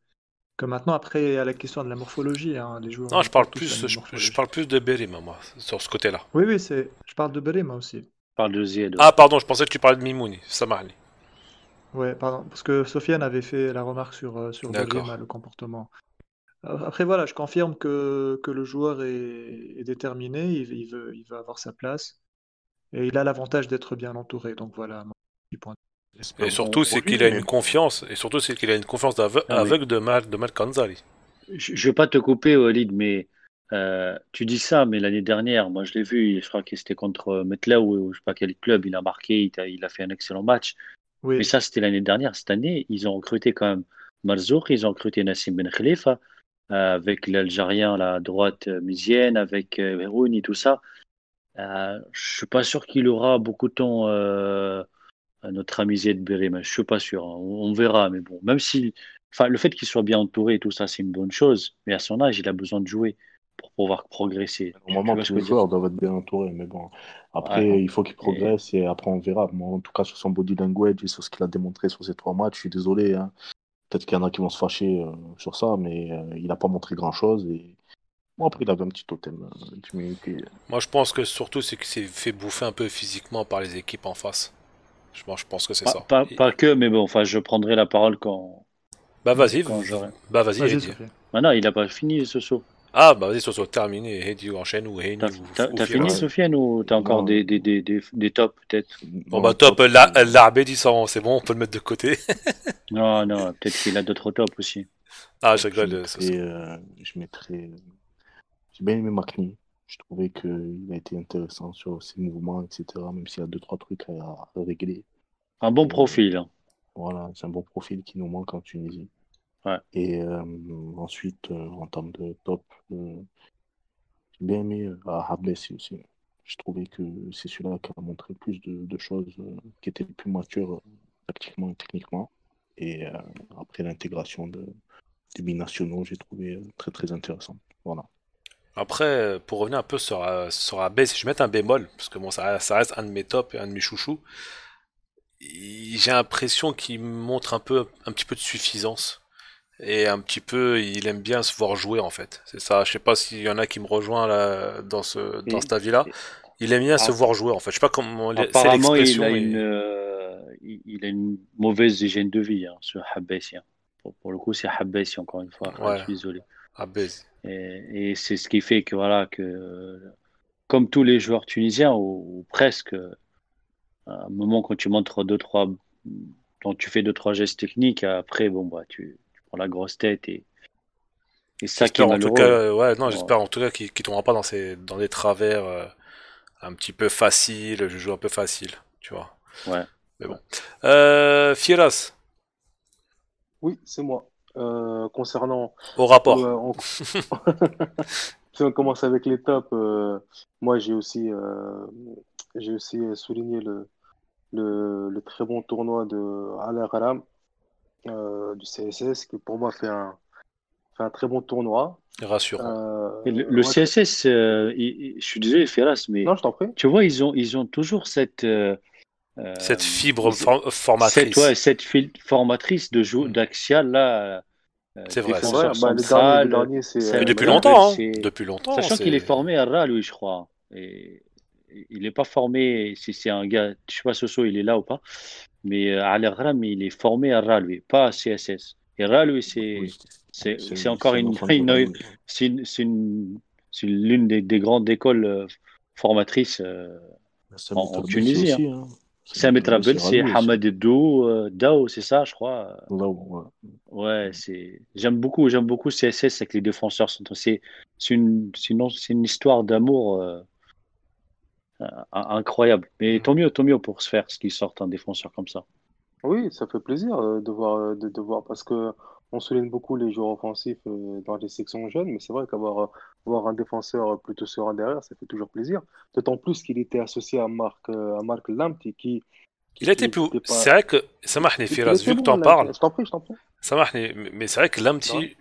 que maintenant. Après, à la question de la morphologie, hein, les joueurs. Non, je parle, plus, je, parle plus de Berima, moi, sur ce côté-là. Oui, oui, c'est, je parle de Berima aussi. Je parle de Zied. Ah, pardon, je pensais que tu parlais de Mimouni. Ça m'a Ouais, pardon, parce que Sofiane avait fait la remarque sur, euh, sur Berima, le comportement. Après, voilà, je confirme que, que le joueur est, déterminé, il, veut, il veut avoir sa place. Et il a l'avantage d'être bien entouré. Donc voilà, point. Et surtout, c'est qu'il a une confiance, et surtout, c'est qu'il a une confiance ah aveugle de Mal, de Mal Kanzari. Je ne vais pas te couper, Walid, mais euh, tu dis ça, mais l'année dernière, moi je l'ai vu, je crois que c'était contre Metla ou je sais pas quel club, il a marqué, il a, il a fait un excellent match. Oui. Mais ça, c'était l'année dernière. Cette année, ils ont recruté quand même Marzouk, ils ont recruté Nassim Ben Khalifa, avec l'Algérien, la droite euh, misienne, avec euh, et tout ça. Euh, je suis pas sûr qu'il aura beaucoup de temps euh, à notre ami de Bérim. Je suis pas sûr. Hein. On, verra, mais bon, même si, enfin, le fait qu'il soit bien entouré et tout ça, c'est une bonne chose. Mais à son âge, il a besoin de jouer pour pouvoir progresser. Au moment tous les joueurs doivent être bien entourés, mais bon, après, il faut qu'il progresse et... après on verra. Moi, en tout cas, sur son body language et sur ce qu'il a démontré sur ces trois matchs, je suis désolé. Hein. Peut-être qu'il y en a qui vont se fâcher euh, sur ça, mais euh, il n'a pas montré grand-chose. Et... Bon, après, il avait un petit totem euh, Moi, je pense que surtout, c'est qu'il s'est fait bouffer un peu physiquement par les équipes en face. Je, je pense que c'est ça. Pas, pas, que, mais bon, enfin, je prendrai la parole quand. Bah, vas-y. Bah, vas-y, vas bah, il n'a pas fini ce saut. Ah, bah vas-y, Soso, terminé. Heidi, enchaîne ou Heidi. T'as fini, Sofiane, ou t'as encore des, des, des, des, tops, peut-être? Bon, bah, top, l'arbe dit c'est bon, on peut le mettre de côté. non, non, peut-être qu'il a d'autres tops aussi. Ah, je rigole, euh, Je mettrais. J'ai bien aimé Macni. Je trouvais qu'il a été intéressant sur ses mouvements, etc., même s'il y a deux, trois trucs à, régler. Un bon profil. Hein. Voilà, c'est un bon profil qui nous manque en Tunisie. Et euh, ensuite, euh, en termes de top, euh, j'ai bien aimé à aussi. Je trouvais que c'est celui-là qui a montré plus de, choses, qui était plus mature tactiquement et techniquement. Et après l'intégration de, des binationaux, j'ai trouvé très très intéressant. Voilà. Après, pour revenir un peu sur, sur Abbé, si je mets un bémol, parce que bon, ça, ça, reste un de mes tops et un de mes chouchous, j'ai l'impression qu'il montre un peu un petit peu de suffisance et un petit peu il aime bien se voir jouer en fait. C'est ça. Je sais pas s'il y en a qui me rejoint là dans ce dans cet avis là il aime bien se voir jouer en fait. Je sais pas comment apparemment il a une euh, il a une mauvaise hygiène de vie hein, ce Habessi pour, le coup c'est Habessi encore une fois. Je suis désolé. Et, et c'est ce qui fait que voilà que comme tous les joueurs tunisiens ou, presque à un moment quand tu montres deux trois quand tu fais deux trois gestes techniques après bon bah tu la grosse tête et, Et ça qui est en tout cas, ouais, non, j'espère en tout cas qu'il ne tombera pas dans, ces, dans des travers euh, un petit peu faciles, je joue un peu facile, tu vois. Ouais. Mais bon. Euh, Fieras. Oui, c'est moi. Euh, concernant. Au rapport. on... si on commence avec les tops, moi j'ai aussi, j'ai aussi souligné le, le, le, très bon tournoi de Al Haram du CSS qui pour moi fait un, fait un très bon tournoi. Rassurant. Euh, le, CSS, euh, je suis désolé, Ferras, mais non, je t'en prie. tu vois, ils ont, ils ont toujours cette. Euh, cette fibre formatrice. Cette, ouais, cette formatrice de jeu mm. d'Axial, là. C'est vrai, c'est vrai. Bah, le dernier. Depuis longtemps, hein. Depuis longtemps. Sachant qu'il est formé à RA, lui, je crois. Et il n'est pas formé, si c'est un gars, je sais pas Soso, il est là ou pas, mais à l'Agram, il est formé à RA, lui, pas à CSS. Et RA, lui, c'est c'est encore une, c'est l'une des, des, grandes écoles euh, formatrices euh, en, Tunisie. Hein. C'est un c'est Hamad Dao, euh, Dao c'est ça, je crois. ouais, ouais c'est. J'aime beaucoup, j'aime beaucoup CSS avec les défenseurs. C'est une, une, une histoire d'amour incroyable. Mais tant mieux, tant mieux pour se faire ce qu'ils sortent un défenseur comme ça. Oui, ça fait plaisir de voir, de, de voir parce que on souligne beaucoup les joueurs offensifs euh, dans les sections jeunes, mais c'est vrai qu'avoir voir un défenseur plutôt serein derrière, ça fait toujours plaisir. D'autant plus qu'il était associé à Marc, euh, à Marc Lamti, qui. Il a été plus. C'est vrai que. Ça m'a Firas, vu que tu en parles. Je t'en prie, je t'en prie. Ça m'a Mais c'est vrai que Lamti,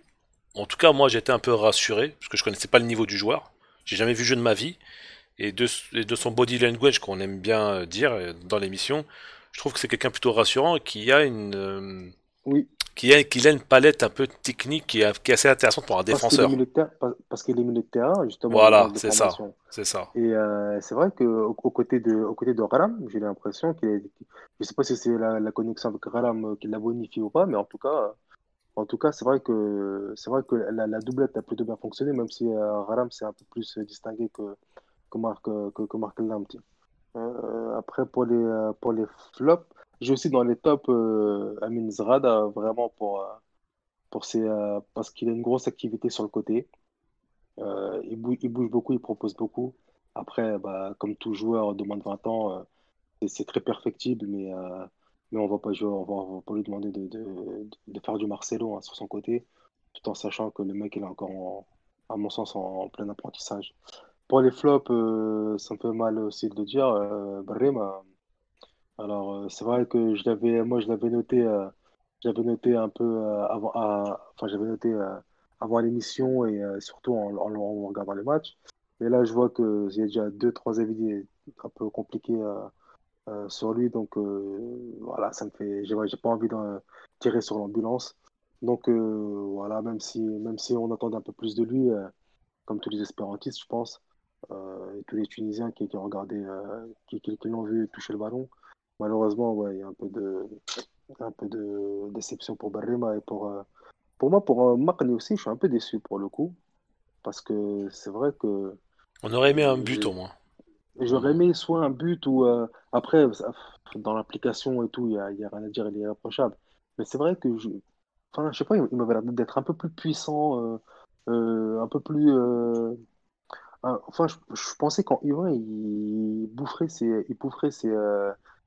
en tout cas, moi, j'étais un peu rassuré, parce que je connaissais pas le niveau du joueur. J'ai jamais vu jeu de ma vie. Et de, de son body language, qu'on aime bien dire euh, dans l'émission, je trouve que c'est quelqu'un plutôt rassurant qui a une. Oui qui a, qui a une palette un peu technique qui est, qui est assez intéressante pour un défenseur. Parce qu'il est milieu de terrain, justement. Voilà, c'est ça. C'est ça. Et euh, c'est vrai qu'au au côté de, au côté de Ralam, j'ai l'impression qu'il est. Je sais pas si c'est la, la, connexion avec Ralam qui l'a bonifié ou pas, mais en tout cas, en tout cas, c'est vrai que c'est vrai que la, la, doublette a plutôt bien fonctionné, même si euh, Ralam s'est un peu plus distingué que que Marc que, que Marc Euh, après pour les pour les flops, j'ai aussi dans les tops euh, Amin Zrada, vraiment pour, euh, pour ses, euh, parce qu'il a une grosse activité sur le côté. il, bouge, il bouge beaucoup, il propose beaucoup. Après, bah, comme tout joueur de moins de 20 ans, c'est très perfectible, mais, mais on ne va pas jouer, on va, pas lui demander de, de, de faire du Marcelo hein, sur son côté, tout en sachant que le mec il est encore, à mon sens, en, plein apprentissage. Pour les flops, ça me fait mal aussi de le dire. Euh, alors, euh, c'est vrai que je l'avais, moi, je l'avais noté, euh, j'avais noté un peu euh, avant, enfin, j'avais noté avant l'émission et surtout en, en, regardant les matchs. Mais là, je vois y a déjà deux, trois avis un peu compliqués sur lui. Donc, voilà, ça me fait, j'ai, j'ai pas envie de tirer sur l'ambulance. Donc, voilà, même si, même si on attendait un peu plus de lui, comme tous les espérantistes, je pense, et tous les Tunisiens qui, qui ont regardé, qui, qui l'ont vu toucher le ballon. Malheureusement, ouais, il y a un peu de, un peu de déception pour Barrema et pour, euh, pour moi, pour euh, aussi, je suis un peu déçu pour le coup. Parce que c'est vrai que. On aurait aimé un but au moins. J'aurais aimé soit un but ou. Euh, après, dans l'application et tout, il n'y a, y a, rien à dire, il est irréprochable. Mais c'est vrai que. Je, enfin, je sais pas, il m'avait l'air d'être un peu plus puissant, euh, un peu plus. Enfin, je, pensais qu'en U1, il boufferait ses, il boufferait ses,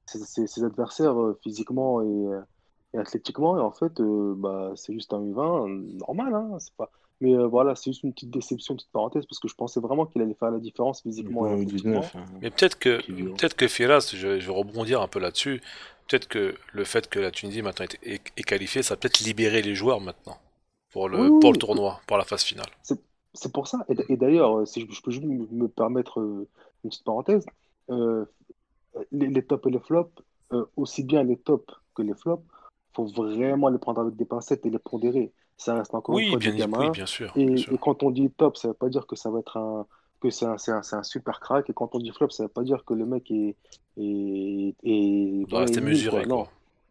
ses, adversaires euh, physiquement euh, et, athlétiquement. Et en fait, euh, bah, c'est juste un U20 normal. Hein, c'est pas... Mais voilà, c'est juste une petite déception, une petite parenthèse, parce que je pensais vraiment qu'il allait faire la différence physiquement. et 19, hein. Mais peut-être que, peut-être que Firas, je, vais rebondir un peu là-dessus, peut-être que le fait que la Tunisie maintenant est, est, qualifiée, ça peut être libérer les joueurs maintenant pour le, pour le tournoi, pour la phase finale. C'est pour ça. Et, d'ailleurs, si je, peux juste me permettre une petite parenthèse, les, tops et les flops, euh, aussi bien les tops que les flops, faut vraiment les prendre avec des pincettes et les pondérer. Ça reste encore oui, une bien, Oui, bien sûr, et, quand on dit top, ça veut pas dire que ça va être un que c'est un, un, super crack. Et quand on dit flop, ça veut pas dire que le mec est. est, est rester mesuré. Non,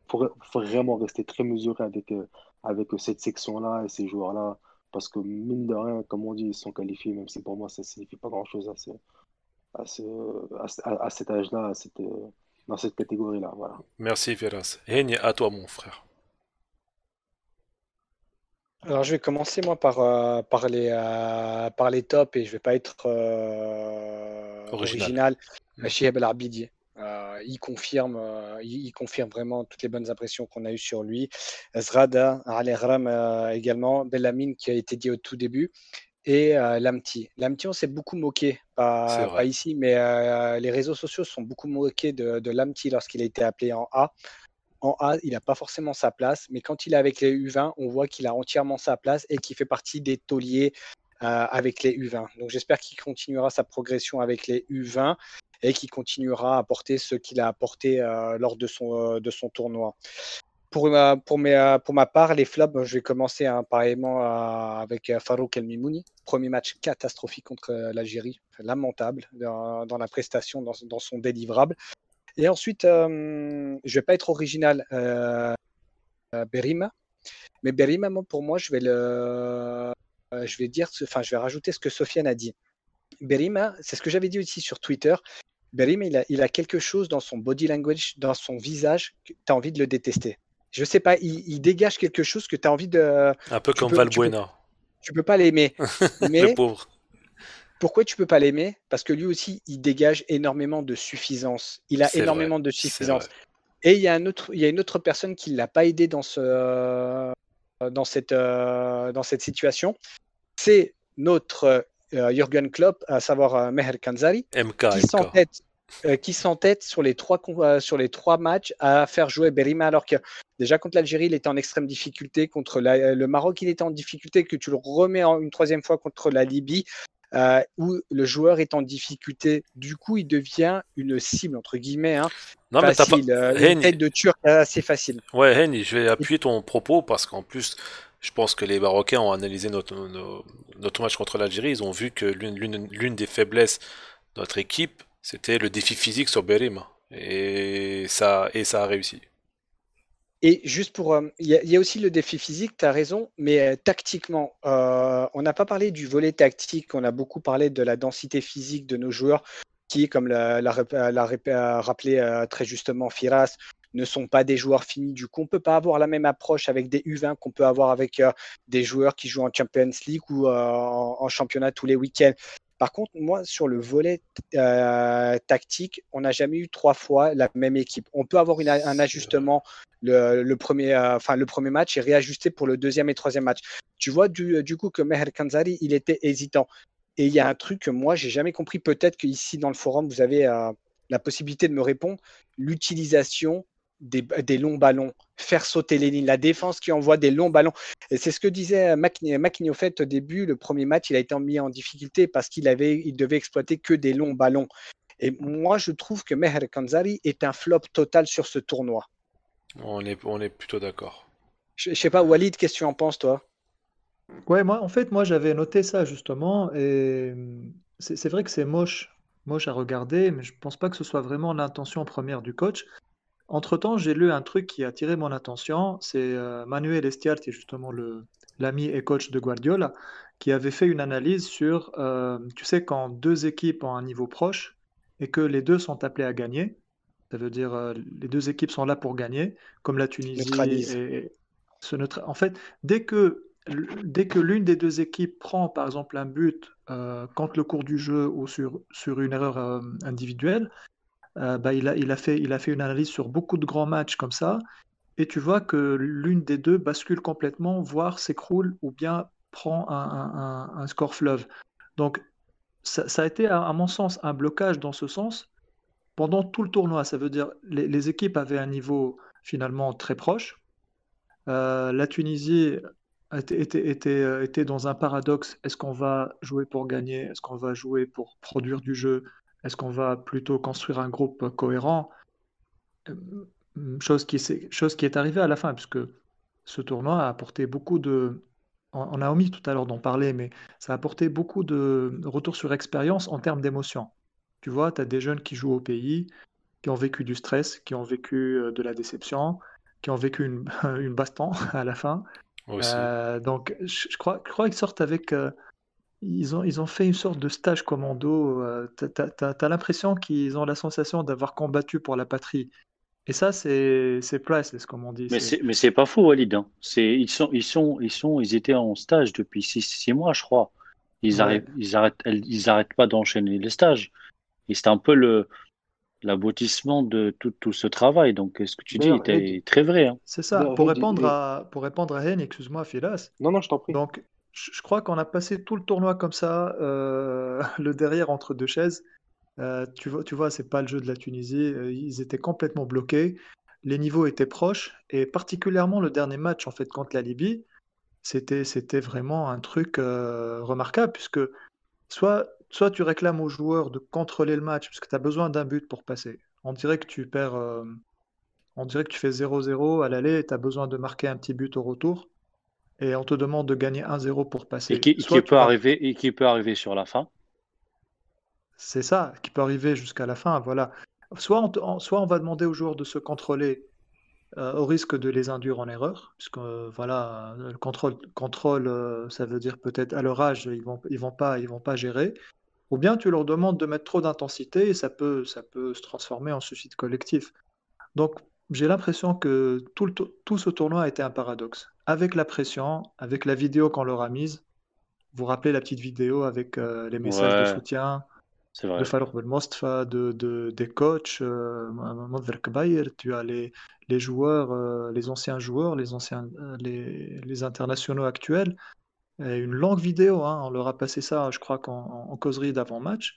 faut, faut, vraiment rester très mesuré avec, euh, avec cette section-là et ces joueurs-là. Parce que mine de rien, comme on dit, ils sont qualifiés, même si pour moi ça signifie pas grand-chose à, à, cet âge-là, dans cette catégorie-là. Voilà. Merci Véras. Heigne, à toi mon frère. Alors je vais commencer moi par, euh, par, les, euh, par les tops et je vais pas être euh, original. original. El il confirme, il, confirme vraiment toutes les bonnes impressions qu'on a eues sur lui. Zrada, Ali également, Bellamine qui a été dit au tout début et Lamti. Lamti, on s'est beaucoup moqué, pas, ici, mais les réseaux sociaux sont beaucoup moqués de, de Lamti lorsqu'il a été appelé en A en A, il n'a pas forcément sa place, mais quand il est avec les U20, on voit qu'il a entièrement sa place et qu'il fait partie des tauliers euh, avec les U20. Donc j'espère qu'il continuera sa progression avec les U20 et qu'il continuera à apporter ce qu'il a apporté euh, lors de son, euh, de son tournoi. Pour, pour, mes, pour, ma part, les flops, je vais commencer hein, pareillement avec Farouk El Mimouni. Premier match catastrophique contre l'Algérie, lamentable dans, la prestation, dans, son délivrable. Et ensuite, euh, je ne vais pas être original, euh, euh, Berima. Mais Berima, pour moi, je vais le, je vais dire, enfin, je vais rajouter ce que Sofiane a dit. Berima, c'est ce que j'avais dit aussi sur Twitter. Berima, il a, il a, quelque chose dans son body language, dans son visage, que tu as envie de le détester. Je sais pas, il, dégage quelque chose que tu as envie de. Un peu comme Valbuena. Tu peux, peux pas l'aimer. mais le pauvre. Pourquoi tu peux pas l'aimer? Parce que lui aussi, il dégage énormément de suffisance. Il a énormément de suffisance. Et il y, a un autre, il y a une autre personne qui ne l'a pas aidé dans, ce, dans, cette, euh, dans cette situation. C'est notre euh, Jürgen Klopp, à savoir euh, Meher Kanzari, qui s'entête sur, les trois, sur les trois matchs à faire jouer Berima alors que déjà contre l'Algérie, il était en extrême difficulté, contre le Maroc, il était en difficulté, que tu le remets en, une troisième fois contre la Libye. Euh, où le joueur est en difficulté. Du coup, il devient une cible, entre guillemets, hein, non, facile. Mais euh, une tête de turc assez facile. Ouais, Henny, je vais appuyer ton propos parce qu'en plus, je pense que les Marocains ont analysé notre, notre, match contre l'Algérie. Ils ont vu que l'une des faiblesses de notre équipe, c'était le défi physique sur Berim. Et ça, et ça a réussi. Et juste pour. Euh, il y, a aussi le défi physique, tu as raison, mais euh, tactiquement, euh, on n'a pas parlé du volet tactique, on a beaucoup parlé de la densité physique de nos joueurs, qui, comme l'a rappelé très justement Firas, ne sont pas des joueurs finis. Du coup, on ne peut pas avoir la même approche avec des U20 qu'on peut avoir avec des joueurs qui jouent en Champions League ou en, championnat tous les week-ends. Par contre, moi, sur le volet tactique, on n'a jamais eu trois fois la même équipe. On peut avoir un ajustement le, premier, euh, le premier match et réajuster pour le deuxième et troisième match. Tu vois du, du coup que Meher Kanzari, il était hésitant. Et il y a un truc que moi, j'ai jamais compris. Peut-être qu'ici, dans le forum, vous avez euh, la possibilité de me répondre. L'utilisation des, des, longs ballons, faire sauter les lignes, la défense qui envoie des longs ballons. Et c'est ce que disait Maquigno fait au début. Le premier match, il a été mis en difficulté parce qu'il avait, il devait exploiter que des longs ballons. Et moi, je trouve que Meher Kanzari est un flop total sur ce tournoi. On est, on est plutôt d'accord. Je, sais pas, Walid, qu'est-ce que tu en penses, toi? Ouais, moi, en fait, moi, j'avais noté ça justement, et c'est vrai que c'est moche, moche à regarder, mais je pense pas que ce soit vraiment l'intention première du coach. Entre-temps, j'ai lu un truc qui a attiré mon attention, c'est euh, Manuel Estiar, qui est justement l'ami et coach de Guardiola, qui avait fait une analyse sur, euh, tu sais, quand deux équipes ont un niveau proche et que les deux sont appelés à gagner, ça veut dire euh, les deux équipes sont là pour gagner, comme la Tunisie et, ce En fait, dès que dès que l'une des deux équipes prend par exemple un but euh, contre le cours du jeu ou sur, sur une erreur euh, bah, il, a, fait, une analyse sur beaucoup de grands matchs comme ça, et tu vois que l'une des deux bascule complètement, voire s'écroule ou bien prend un, score fleuve. Donc ça, a été à mon sens un blocage dans ce sens, pendant tout le tournoi. Ça veut dire les, les équipes avaient un niveau finalement très proche. Euh, la Tunisie euh, était, dans un paradoxe. Est-ce qu'on va jouer pour gagner? Est-ce qu'on va jouer pour produire du jeu? Est-ce qu'on va plutôt construire un groupe cohérent? Euh, chose qui, est, chose qui est arrivée à la fin, puisque ce tournoi a apporté beaucoup de... On a omis tout à l'heure d'en parler, mais ça a apporté beaucoup de retours sur expérience en termes d'émotion. Tu vois, tu as des jeunes qui jouent au pays, qui ont vécu du stress, qui ont vécu euh, de la déception, qui ont vécu une, une baston à la fin. Euh, donc, je, crois, je crois qu'ils sortent avec. Euh, ils, ont, ils ont fait une sorte de stage commando. tu as, l'impression qu'ils ont la sensation d'avoir combattu pour la patrie. Et ça, c'est priceless, comme on dit. Mais c'est, mais c'est pas faux, Walid. Hein. C'est, ils, sont, ils, sont, ils, sont, ils étaient en stage depuis six, mois, je crois. Ils, arrêtent, ils, arrêtent, ils arrêtent pas d'enchaîner les stages. Et c'est un peu le, l'aboutissement de tout, tout, ce travail. Donc, ce que tu dis est très vrai. Hein. C'est ça. pour, répondre à, pour répondre à Hen, excuse-moi, Filas. Non, non, je t'en prie. Donc, je crois qu'on a passé tout le tournoi comme ça, euh, le derrière entre deux chaises. Euh, tu vois, tu vois, c'est pas le jeu de la Tunisie. Euh, ils étaient complètement bloqués. Les niveaux étaient proches et particulièrement le dernier match en fait contre la Libye, c'était vraiment un truc remarquable puisque soit soit tu réclames aux joueurs de contrôler le match puisque tu as besoin d'un but pour passer. On dirait que tu perds, on dirait que tu fais 0-0 à l'aller et tu as besoin de marquer un petit but au retour et on te demande de gagner 1-0 pour passer. Et qui, peut arriver et qui peut arriver sur la fin. C'est ça, qui peut arriver jusqu'à la fin. Voilà. Soit on, soit on va demander aux joueurs de se contrôler euh, au risque de les induire en erreur, puisque euh, voilà, le contrôle, contrôle euh, ça veut dire peut-être à leur âge, ils vont, ils vont pas, ils vont pas gérer. Ou bien tu leur demandes de mettre trop d'intensité et ça peut, ça peut se transformer en suicide collectif. Donc j'ai l'impression que tout, le, tout ce tournoi a été un paradoxe. Avec la pression, avec la vidéo qu'on leur a mise, vous vous rappelez la petite vidéo avec les messages de soutien, de Farouk Belmostfa, de, de, des coachs, euh, tu as les, les joueurs, euh, les anciens joueurs, les, anciens, euh, les, les internationaux actuels. Et une longue vidéo, hein, on leur a passé ça, je crois, qu'en en causerie d'avant-match.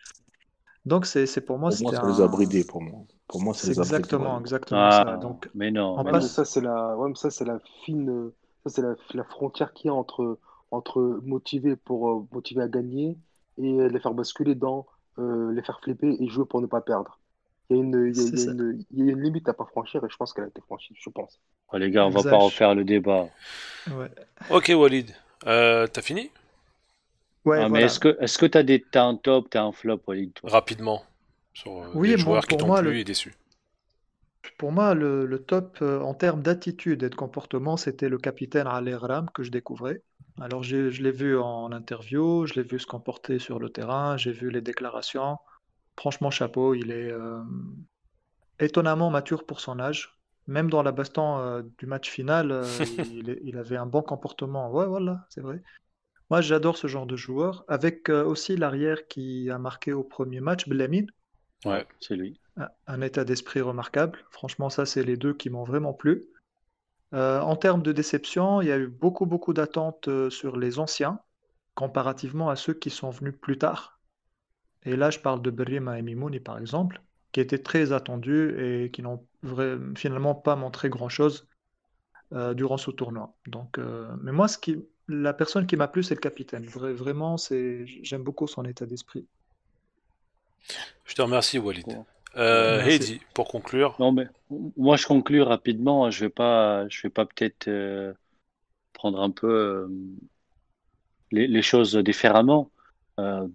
Donc, c'est pour moi. Pour moi, ça un... les a bridés, pour moi. Pour moi, c'est exactement, exactement ah, ça. Donc, mais non. Mais Ça, c'est la, ouais, ça, c'est la fine, c'est la, la, frontière qu'il y a entre, entre motiver pour motiver à gagner et les faire basculer dans euh, les faire flipper et jouer pour ne pas perdre. Il y a une, il y a, il y a une, il y a une limite à pas franchir et je pense qu'elle a été franchie, je pense. Oh, les gars, on va pas refaire le débat. Ouais. Ok, Walid, euh, t'as fini? Ouais. Ah, mais est-ce que est-ce que t'as des as un top, t'as un flop, Walid toi? Rapidement sur euh, oui, les joueurs qui t'ont plu le... et déçu. Pour moi, le, le top euh, en termes d'attitude et de comportement, c'était le capitaine Ali Ram que je découvrais. Alors, je l'ai vu en interview, je l'ai vu se comporter sur le terrain, j'ai vu les déclarations. Franchement, chapeau, il est euh, étonnamment mature pour son âge. Même dans la baston euh, du match final, euh, il, avait un bon comportement. Ouais, voilà, c'est vrai. Moi, j'adore ce genre de joueur. Avec aussi l'arrière qui a marqué au premier match, Blamine. Ouais, c'est lui. Un état d'esprit remarquable. Franchement, ça, c'est les deux qui m'ont vraiment plu. Euh, en termes de déception, il y a eu beaucoup, beaucoup d'attentes euh, sur les anciens, comparativement à ceux qui sont venus plus tard. Et là, je parle de Berrima et Mimouni, par exemple, qui étaient très attendus et qui n'ont finalement pas montré grand-chose euh, durant ce tournoi. Donc, mais moi, ce qui, la personne qui m'a plu, c'est le capitaine. vraiment, j'aime beaucoup son état d'esprit. Je te remercie, Walid. Euh, Heidi, pour conclure. Non, mais moi je conclue rapidement. Je vais pas, je vais pas peut-être euh, prendre un peu euh, les, les, choses différemment. Euh,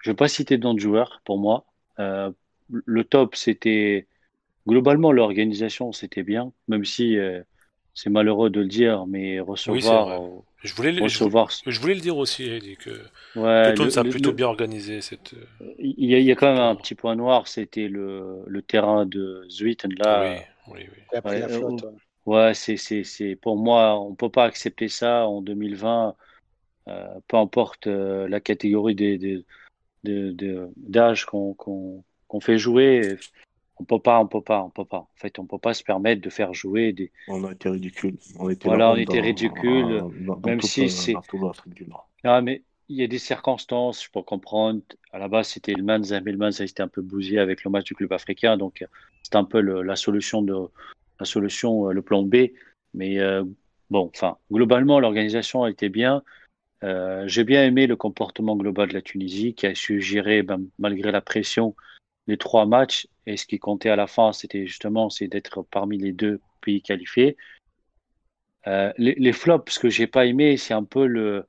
je vais pas citer d'autres joueurs pour moi. Le top, c'était globalement l'organisation, c'était bien, même si c'est malheureux de le dire, mais recevoir. Je, voulais, recevoir... Je, voulais le dire aussi, Eddie, que ouais, tout ça plutôt bien organisé. Cette... Il, y a, il y a quand même un petit point noir, c'était le, le terrain de Zuiten là. Oui, oui, oui. Flotte, ouais, c'est, c'est, c'est, pour moi, on peut pas accepter ça en 2020, euh, peu importe euh, la catégorie des, des, de, d'âge qu'on, qu'on, qu'on fait jouer on peut pas, on peut pas, on peut pas. En fait, on peut pas se permettre de faire jouer des. On a été ridicule. On était voilà, on était ridicule. Même si c'est. Ah, mais il y a des circonstances, je peux comprendre. À la base, c'était le Manza, mais le Manza était un peu bousillé avec le match du club africain, donc c'est un peu la solution de la solution, euh, le plan B. Mais euh, bon, enfin, globalement, l'organisation a été bien. Euh, j'ai bien aimé le comportement global de la Tunisie, qui a su gérer, ben, malgré la pression, les trois matchs. Et ce qui comptait à la fin, c'était justement d'être parmi les deux pays qualifiés. Euh, les, flops, ce que j'ai pas aimé, c'est un peu le,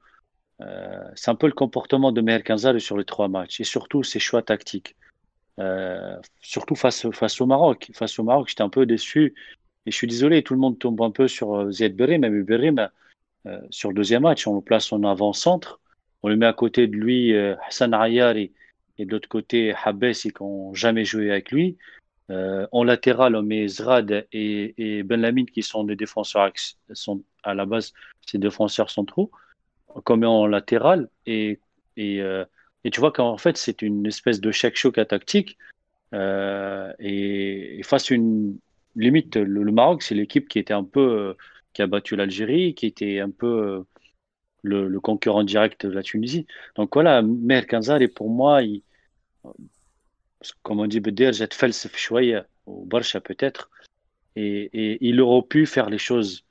euh, un peu le comportement de Meher sur les trois matchs et surtout ses choix tactiques. Euh, surtout face, face au Maroc. Face au Maroc, j'étais un peu déçu. Et je suis désolé, tout le monde tombe un peu sur Ziad Berim, même Berim, euh, sur le deuxième match, on le place en avant-centre. On le met à côté de lui, Hassan Ayari, et de l'autre côté, Habes, ils n'ont jamais joué avec lui. en latéral, on met Zrad et, et Ben Lamine qui sont des défenseurs à la base ces défenseurs centraux, comme en latéral et, et, et tu vois qu'en fait c'est une espèce de chèque choc à tactique et, face à une limite le, Maroc c'est l'équipe qui était un peu qui a battu l'Algérie, qui était un peu le, concurrent direct de la Tunisie. Donc voilà, Mer Kanzari, pour moi, il, comme on dit, ou Barsha peut-être, et, et, il aurait pu faire les choses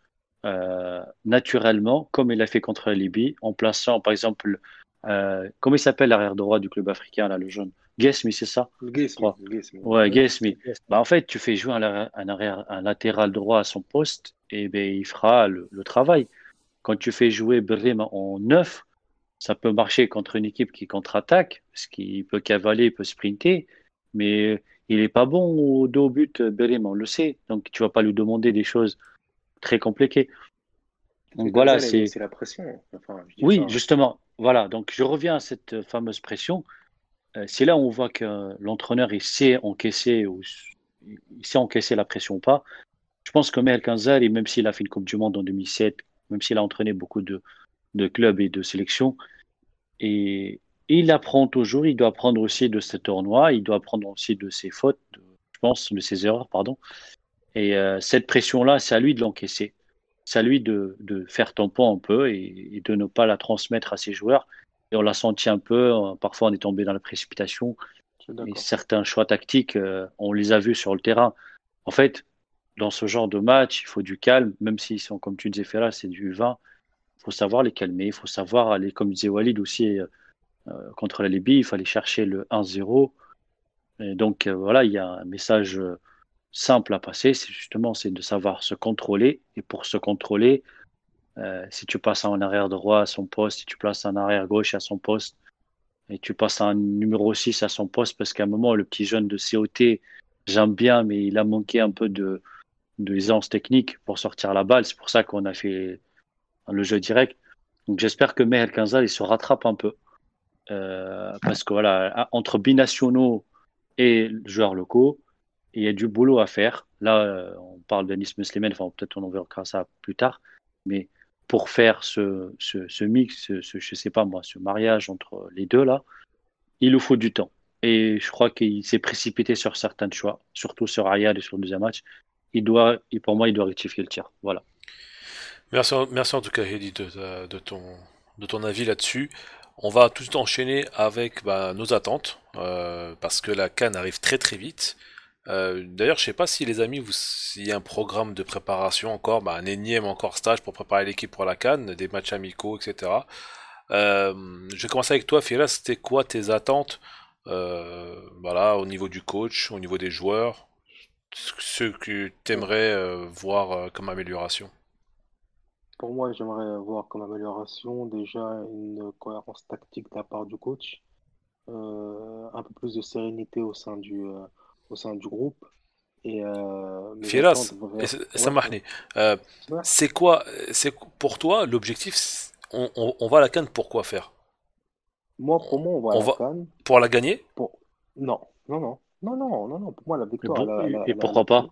euh, naturellement, comme il l'a fait contre la Libye, en plaçant par exemple, euh, comment il s'appelle l'arrière droit du club africain, là, le jaune Guesmi, c'est ça? Guesmi. Ouais, Guesmi. Bah, en fait, tu fais jouer un, un, arrière, un latéral droit à son poste, et ben, il fera le, le travail. Quand tu fais jouer Brim en neuf, ça peut marcher contre une équipe qui contre-attaque, parce qu'il peut cavaler, il peut sprinter, mais il n'est pas bon au dos au but, Brim, on le sait. Donc tu vas pas lui demander des choses très compliquées. Donc voilà, c'est la pression. oui, justement. Voilà, donc je reviens à cette fameuse pression. Euh, c'est là où on voit que l'entraîneur il sait encaisser ou il sait encaisser la pression ou pas. Je pense que Mel Kanzari, même s'il a fait une Coupe du Monde en 2007, même s'il a entraîné beaucoup de, clubs et de sélections. Et, il apprend toujours, il doit apprendre aussi de ce tournoi, il doit apprendre aussi de ses fautes, je pense, de ses erreurs, pardon. Et euh, cette pression-là, c'est à lui de l'encaisser. C'est à lui de, faire tampon un peu et, de ne pas la transmettre à ses joueurs. Et on l'a senti un peu, euh, parfois on est tombé dans la précipitation. Et certains choix tactiques, euh, on les a vus sur le terrain. En fait, dans ce genre de match, il faut du calme, même s'ils sont, comme tu disais, Ferra, c'est du vin. Il faut savoir les calmer, il faut savoir aller, comme disait Walid aussi, euh, euh, contre la Libye, il fallait chercher le 1-0. donc euh, voilà, il y a un message simple à passer, c'est justement c'est de savoir se contrôler. Et pour se contrôler, si tu passes en arrière droit à son poste, si tu places en arrière gauche à son poste, et tu passes un numéro 6 à son poste, parce qu'à un moment, le petit jeune de COT, j'aime bien, mais il a manqué un peu de, de aisance technique pour sortir la balle. C'est pour ça qu'on a fait le jeu direct. Donc j'espère que Meher Kanzal il se rattrape un peu. Euh, parce que voilà, entre binationaux et joueurs locaux, il y a du boulot à faire. Là, euh, on parle de Nice Muslimen, enfin peut-être on en verra ça plus tard. Mais pour faire ce, ce, mix, ce, je sais pas moi, ce mariage entre les deux là, il nous faut du temps. Et je crois qu'il s'est précipité sur certains choix, surtout sur Ayad et sur le deuxième match il doit, pour moi, il doit rectifier le tir. Voilà. Merci, merci en tout cas, Hedi, de, ton, avis là-dessus. On va tout enchaîner avec bah, nos attentes, euh, parce que la Cannes arrive très très vite. Euh, d'ailleurs, je sais pas si les amis, vous, s'il y a un programme de préparation encore, bah, un énième encore stage pour préparer l'équipe pour la Cannes, des matchs amicaux, etc. Euh, je vais commencer avec toi, Fira. C'était quoi tes attentes, voilà, au niveau du coach, au niveau des joueurs, ce que tu aimerais euh, voir euh, comme amélioration? Pour moi, j'aimerais voir comme amélioration déjà une cohérence tactique de la part du coach, euh, un peu plus de sérénité au sein du, au sein du groupe. Et Firas, c'est quoi, c'est pour toi l'objectif on, on, va à la canne pour quoi faire? Moi, pour moi, on va à la canne. Pour la gagner? Non, non, non. Non, non, non, non, pour moi, la victoire. et pourquoi pas?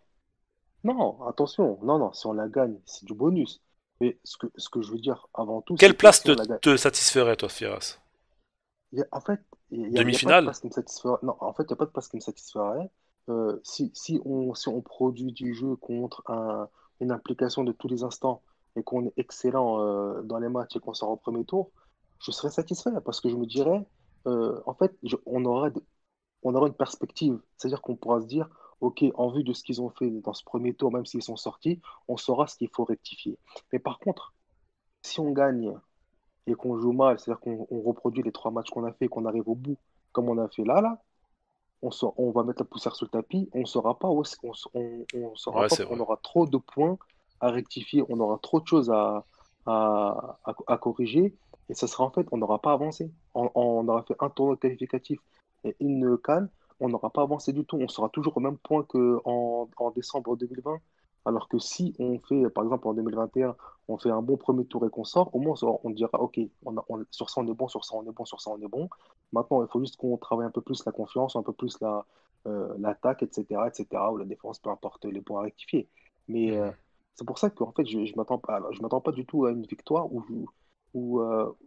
Non, attention, non, non, si on la gagne, c'est du bonus. Mais ce que, ce que je veux dire avant tout. Quelle place te, te, satisferait, toi, Firas? En fait, demi-finale? Non, en fait, il n'y a pas de place qui me satisferait. Euh, si, si, on, si on produit du jeu contre un, une implication de tous les instants et qu'on est excellent euh, dans les matchs et qu'on sort au premier tour, je serais satisfait parce que je me dirais, euh, en fait, on aurait on aura une perspective. C'est-à-dire qu'on pourra se dire, OK, en vue de ce qu'ils ont fait dans ce premier tour, même s'ils sont sortis, on saura ce qu'il faut rectifier. Mais par contre, si on gagne et qu'on joue mal, c'est-à-dire qu'on reproduit les trois matchs qu'on a fait et qu'on arrive au bout, comme on a fait là, là, on, on va mettre la poussière sur le tapis, on ne saura pas où on, on, saura pas qu'on aura trop de points à rectifier, on aura trop de choses à, à, corriger, et ça sera en fait, on n'aura pas avancé. On, on, aura fait un tournoi qualificatif et une canne, on n'aura pas avancé du tout. On sera toujours au même point qu'en en décembre 2020. Alors que si on fait, par exemple, en 2021, on fait un bon premier tour et qu'on sort, au moins on, dira, OK, on sur ça on est bon, sur ça on est bon, sur ça on est bon. Maintenant, il faut juste qu'on travaille un peu plus la confiance, un peu plus la, l'attaque, etc., etc., ou la défense, peu importe les points à rectifier. Mais mmh. c'est pour ça qu'en fait, je ne m'attends pas, je m'attends pas du tout à une victoire ou, ou,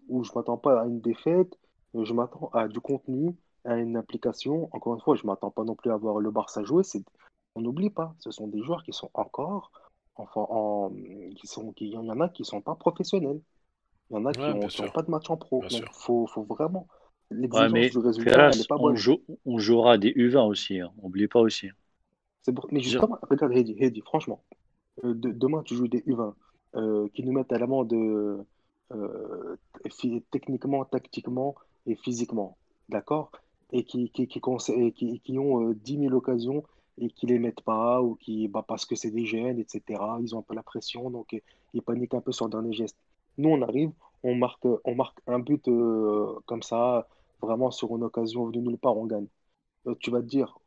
ou je m'attends pas à une défaite. Je m'attends à du contenu, à une application. Encore une fois, je ne m'attends pas non plus à voir le Barça jouer. C'est... On n'oublie pas, ce sont des joueurs qui sont encore, enfin, en... qui sont, qui... il y en a qui ne sont pas professionnels. Il y en a qui n'ont pas de match en pro. Donc, il faut, faut, vraiment. L'exigence du résultat, elle n'est pas bonne. On, jouera des U20 aussi, hein. n'oublie pas aussi. C'est Mais justement, regarde, Hedi, franchement, euh, demain, tu joues des U20 euh, qui nous mettent à l'amende euh, techniquement, tactiquement et physiquement. D'accord? Et qui, qui, qui, qui, qui ont 10 000 occasions et qui les mettent pas ou qui bah, parce que c'est des jeunes, etc. Ils ont un peu la pression, donc ils paniquent un peu sur le dernier geste. Nous, on arrive, on marque, on marque un but comme ça, vraiment sur une occasion de nulle part, on gagne. tu vas te dire,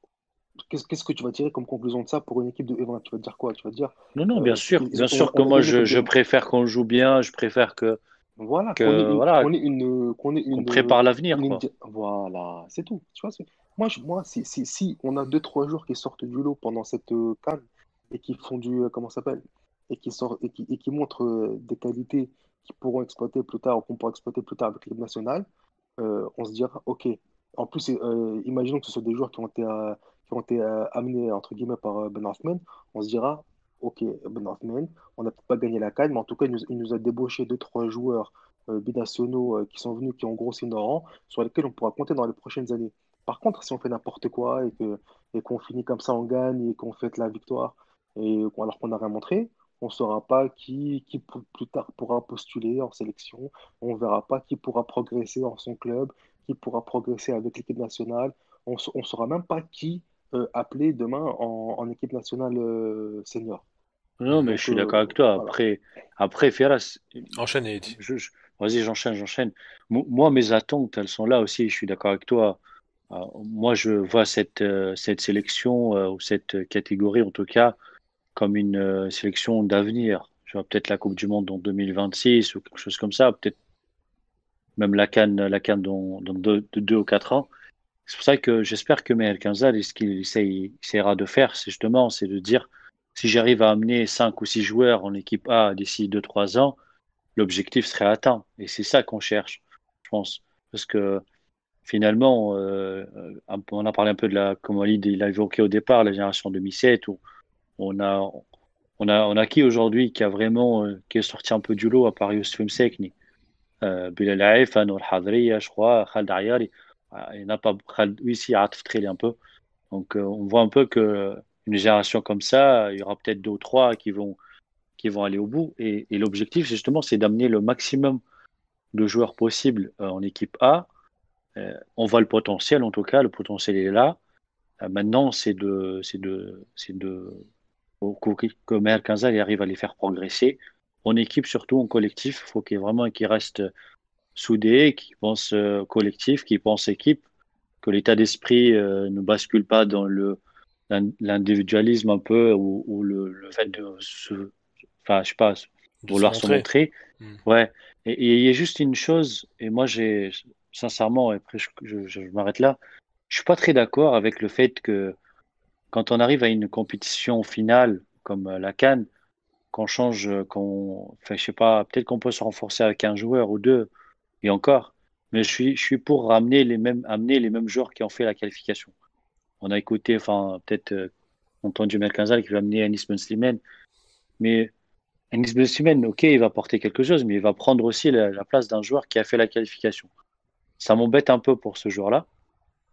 qu'est-ce que tu vas tirer comme conclusion de ça pour une équipe de E20 Tu vas te dire quoi? Tu vas dire. Non, non, bien sûr. Bien sûr que moi, je, je préfère qu'on joue bien. Je préfère que. Voilà, qu'on voilà, une, une, prépare l'avenir. Voilà, c'est tout. Tu vois, moi, je, moi si, si, si, on a deux trois jours qui sortent du lot pendant cette euh, canne et qui font du euh, comment s'appelle? Et qui sortent et qui, et qui montrent euh, des qualités qui pourront exploiter plus tard ou qu'on pourra exploiter plus tard avec l'équipe nationale, on se dira ok. En plus, imaginons que ce soit des joueurs qui ont été qui ont été euh, amenés entre guillemets par euh, Ben Hoffman, on se dira ok Ben Hoffman, on n'a pas gagné la canne, mais en tout cas il nous, a débauché deux trois joueurs euh, binationaux qui sont venus, qui ont grossi nos rangs, sur lesquels on pourra compter dans les prochaines années. Par contre, si on fait n'importe quoi et que et qu'on finit comme ça, on gagne et qu'on fait la victoire et alors qu'on n'a rien montré, on ne saura pas qui, qui plus tard pourra postuler en sélection, on ne verra pas qui pourra progresser dans son club, qui pourra progresser avec l'équipe nationale, on ne saura même pas qui euh, appelé demain en, équipe nationale euh, senior. Non, mais je suis d'accord avec toi. Après, après Ferras. Enchaîne, Eddy. Vas-y, j'enchaîne, j'enchaîne. Moi, mes attentes, elles sont là aussi. Je suis d'accord avec toi. Euh, moi, je vois cette, cette sélection, ou cette catégorie en tout cas, comme une sélection d'avenir. Je vois peut-être la Coupe du Monde en 2026 ou quelque chose comme ça. Peut-être même la Cannes, la Cannes dans, dans deux, deux, ou quatre ans. C'est pour ça que j'espère que Meher Kanzal, ce qu'il essaiera de faire, c'est justement, c'est de dire, si j'arrive à amener 5 ou 6 joueurs en équipe A d'ici 2-3 ans, l'objectif serait atteint. Et c'est ça qu'on cherche, je pense. Parce que finalement, euh, on a parlé un peu de la, comme il a évoqué au départ, la génération 2007, où on a, on a, on a qui aujourd'hui qui a vraiment, euh, qui est sorti un peu du lot à part Youssef Msekni, euh, Bilal Aif, Nour Hadriya, je crois, Ayari. Il n'y a pas ici à un peu. Donc, euh, on voit un peu que une génération comme ça, il y aura peut-être deux ou trois qui vont, qui vont aller au bout. Et, l'objectif, justement, c'est d'amener le maximum de joueurs possibles euh, en équipe A. Euh, on voit le potentiel, en tout cas, le potentiel est là. maintenant, c'est de, c'est de, c'est de, que 15 arrive à les faire progresser en équipe, surtout en collectif. Il faut vraiment qu'il reste soudés, qui pensent euh, collectif, qui pensent équipe, que l'état d'esprit euh, ne bascule pas dans le l'individualisme un peu ou, le, fait de se, enfin je sais pas, vouloir se montrer. Hmm. Ouais. Et il y a juste une chose, et moi j'ai sincèrement, et après je, je, m'arrête là, je suis pas très d'accord avec le fait que quand on arrive à une compétition finale comme la Cannes, qu'on change, qu'on, enfin, je sais pas, peut-être qu'on peut se renforcer avec un joueur ou deux, et encore. Mais je suis, je suis pour ramener les mêmes, amener les mêmes joueurs qui ont fait la qualification. On a écouté, enfin, peut-être euh, entendu Merkanzal qui va amener Anis Ben Slimane. Mais Anis Ben Slimane, ok, il va porter quelque chose, mais il va prendre aussi la, place d'un joueur qui a fait la qualification. Ça m'embête un peu pour ce joueur-là.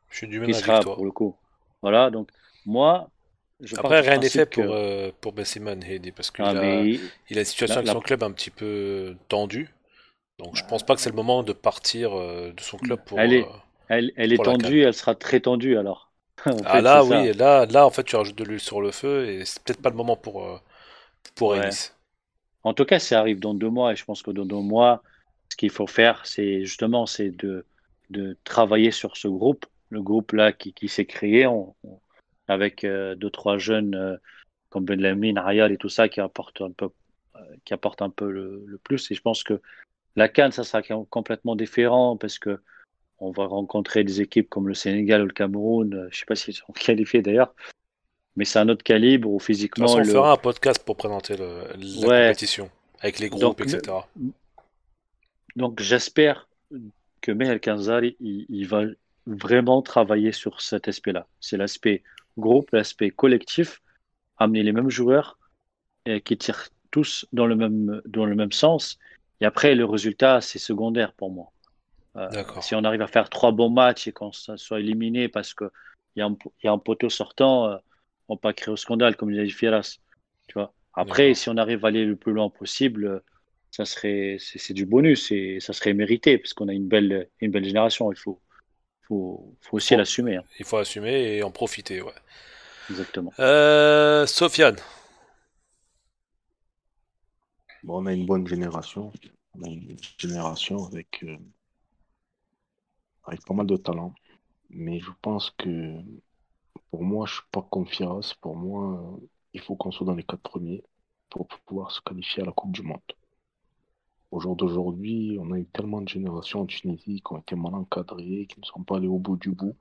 Je suis du même avis toi. pour le coup. Voilà, donc moi, je Après, rien n'est fait pour, euh, pour Ben parce qu'il ah, a, il a une situation avec son club un petit peu tendue. Donc je pense pas que c'est le moment de partir euh, de son club pour. Elle est, euh, elle, elle est tendue, elle sera très tendue alors. ah là oui, là, là en fait tu rajoutes de l'huile sur le feu et c'est peut-être pas le moment pour euh, pour En tout cas, ça arrive dans deux mois et je pense que dans deux mois, ce qu'il faut faire, c'est justement c'est de, de travailler sur ce groupe, le groupe là qui, qui s'est créé. Avec deux trois jeunes comme Ben Lamine, Ayal et tout ça qui apportent un peu qui apportent un peu le, le plus. Et je pense que la Cannes, ça sera complètement différent parce que on va rencontrer des équipes comme le Sénégal ou le Cameroun. Je ne sais pas s'ils sont qualifiés d'ailleurs, mais c'est un autre calibre où physiquement. on fera un podcast pour présenter la compétition avec les groupes, etc. Donc j'espère que Mehel Kanzari, il, va vraiment travailler sur cet aspect-là. C'est l'aspect groupe, l'aspect collectif, amener les mêmes joueurs et qui tirent tous dans le même, dans le même sens. Et après, le résultat, c'est secondaire pour moi. Euh, si on arrive à faire trois bons matchs et qu'on soit éliminé parce qu'il y, a un, y a un poteau sortant, euh, on ne pas créer au scandale, comme dit Fieras. Tu vois après, si on arrive à aller le plus loin possible, ça serait, c'est du bonus et ça serait mérité parce qu'on a une belle, une belle génération. Il faut, faut, faut aussi l'assumer. Hein. Il faut assumer et en profiter, ouais. Exactement. Euh, Sofiane. Bon, on a une bonne génération. On a une génération avec, euh, avec pas mal de talent. Mais je pense que pour moi, je suis pas confiant. Pour moi, il faut qu'on soit dans les quatre premiers pour pouvoir se qualifier à la Coupe du Monde. Au jour d'aujourd'hui, on a eu tellement de générations en Tunisie qui ont été mal encadrées, qui ne sont pas allées au bout du bout.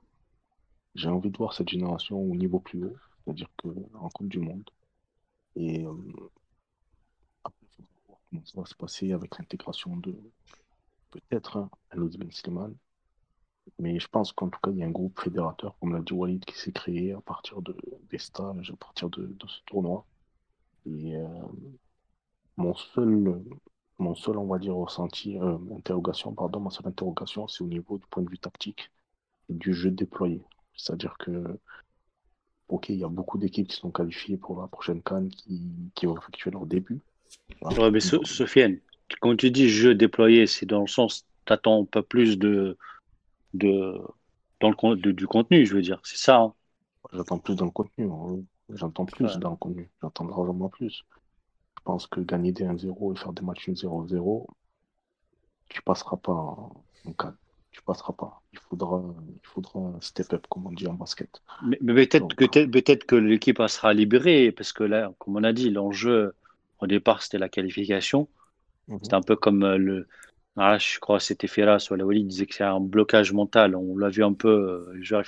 J'ai envie de voir cette génération au niveau plus haut, c'est-à-dire qu'en Coupe du Monde. Et euh, après, il faut voir ça va se passer avec l'intégration de peut-être un Ben Slimane. Mais je pense qu'en tout cas, il y a un groupe fédérateur, comme l'a dit Walid, qui s'est créé à partir de, des stages, à partir de, ce tournoi. Et euh, mon seul mon seul, on va dire, ressenti, euh, interrogation, pardon, ma seule interrogation, c'est au niveau du point de vue tactique et du jeu déployé. C'est-à-dire que, ok, il y a beaucoup d'équipes qui sont qualifiées pour la prochaine canne qui, qui vont effectuer leur début. Ouais, mais Sofiane, quand tu dis jeu déployé, c'est dans le sens, tu attends pas plus de, de, dans le, du contenu, je veux dire, c'est ça. Hein. J'attends plus dans le contenu. Hein. J'entends plus dans le contenu. J'entends vraiment plus. Je pense que gagner des 1-0 et faire des matchs 0-0, tu passeras pas en, cas. Tu passeras pas. Il faudra, il faudra step up, comme on dit en basket. Mais, peut-être que, peut que l'équipe sera libérée, parce que là, comme on a dit, l'enjeu au départ c'était la qualification. Mhm. C'était un peu comme euh, le. Ah, je crois que c'était Ferras ou il disait que c'est un blocage mental. On l'a vu un peu, euh,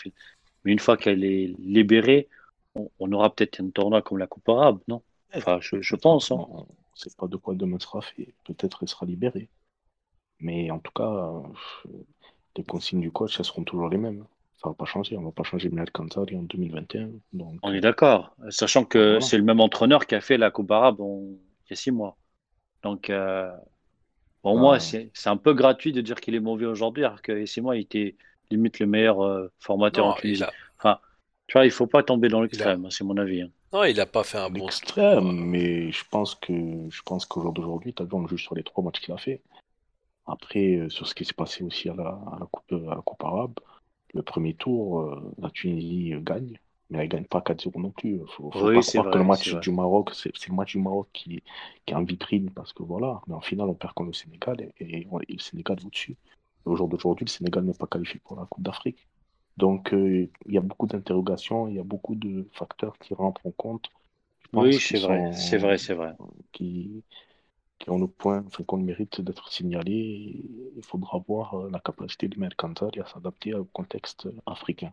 Mais une fois qu'elle est libérée, on, on aura peut-être un tournoi comme la Coupe arabe, non? Enfin, je, pense. Hein. On ne sait pas de quoi demain sera fait. Peut-être il sera libéré. Mais en tout cas, les consignes du coach, elles seront toujours les mêmes. Ça va pas changer. On ne va pas changer Minal Kantari en 2021. Donc... On est d'accord. Sachant que c'est le même entraîneur qui a fait la Coupe arabe il y a six mois. Donc, euh... pour moi, c'est un peu gratuit de dire qu'il est mauvais aujourd'hui, alors que six mois, il était limite le meilleur euh, formateur en Tunisie. Enfin, tu vois, il ne faut pas tomber dans l'extrême, c'est mon avis. Hein. Non, il n'a pas fait un bon extrême, mais je pense que je pense qu'au jour d'aujourd'hui, tu as vu, on juge sur les trois matchs qu'il a fait. Après, euh, sur ce qui s'est passé aussi à la, coupe, à la Coupe arabe, le premier tour, euh, la Tunisie gagne, mais elle ne gagne pas 4-0 non plus. Il faut, faut pas croire que le match du Maroc, c'est le match du Maroc qui, qui, est en vitrine parce que voilà, mais en finale, on perd contre le Sénégal et, le Sénégal est au-dessus. Au jour d'aujourd'hui, le Sénégal n'est pas qualifié pour la Coupe d'Afrique. Donc, euh, il y a beaucoup d'interrogations, il y a beaucoup de facteurs qui rentrent en compte. Oui, c'est vrai, c'est vrai, c'est vrai. Qui, qui ont le point, enfin, qu'on mérite d'être signalés. Il faudra voir euh, la capacité de Mercantar à s'adapter au contexte africain.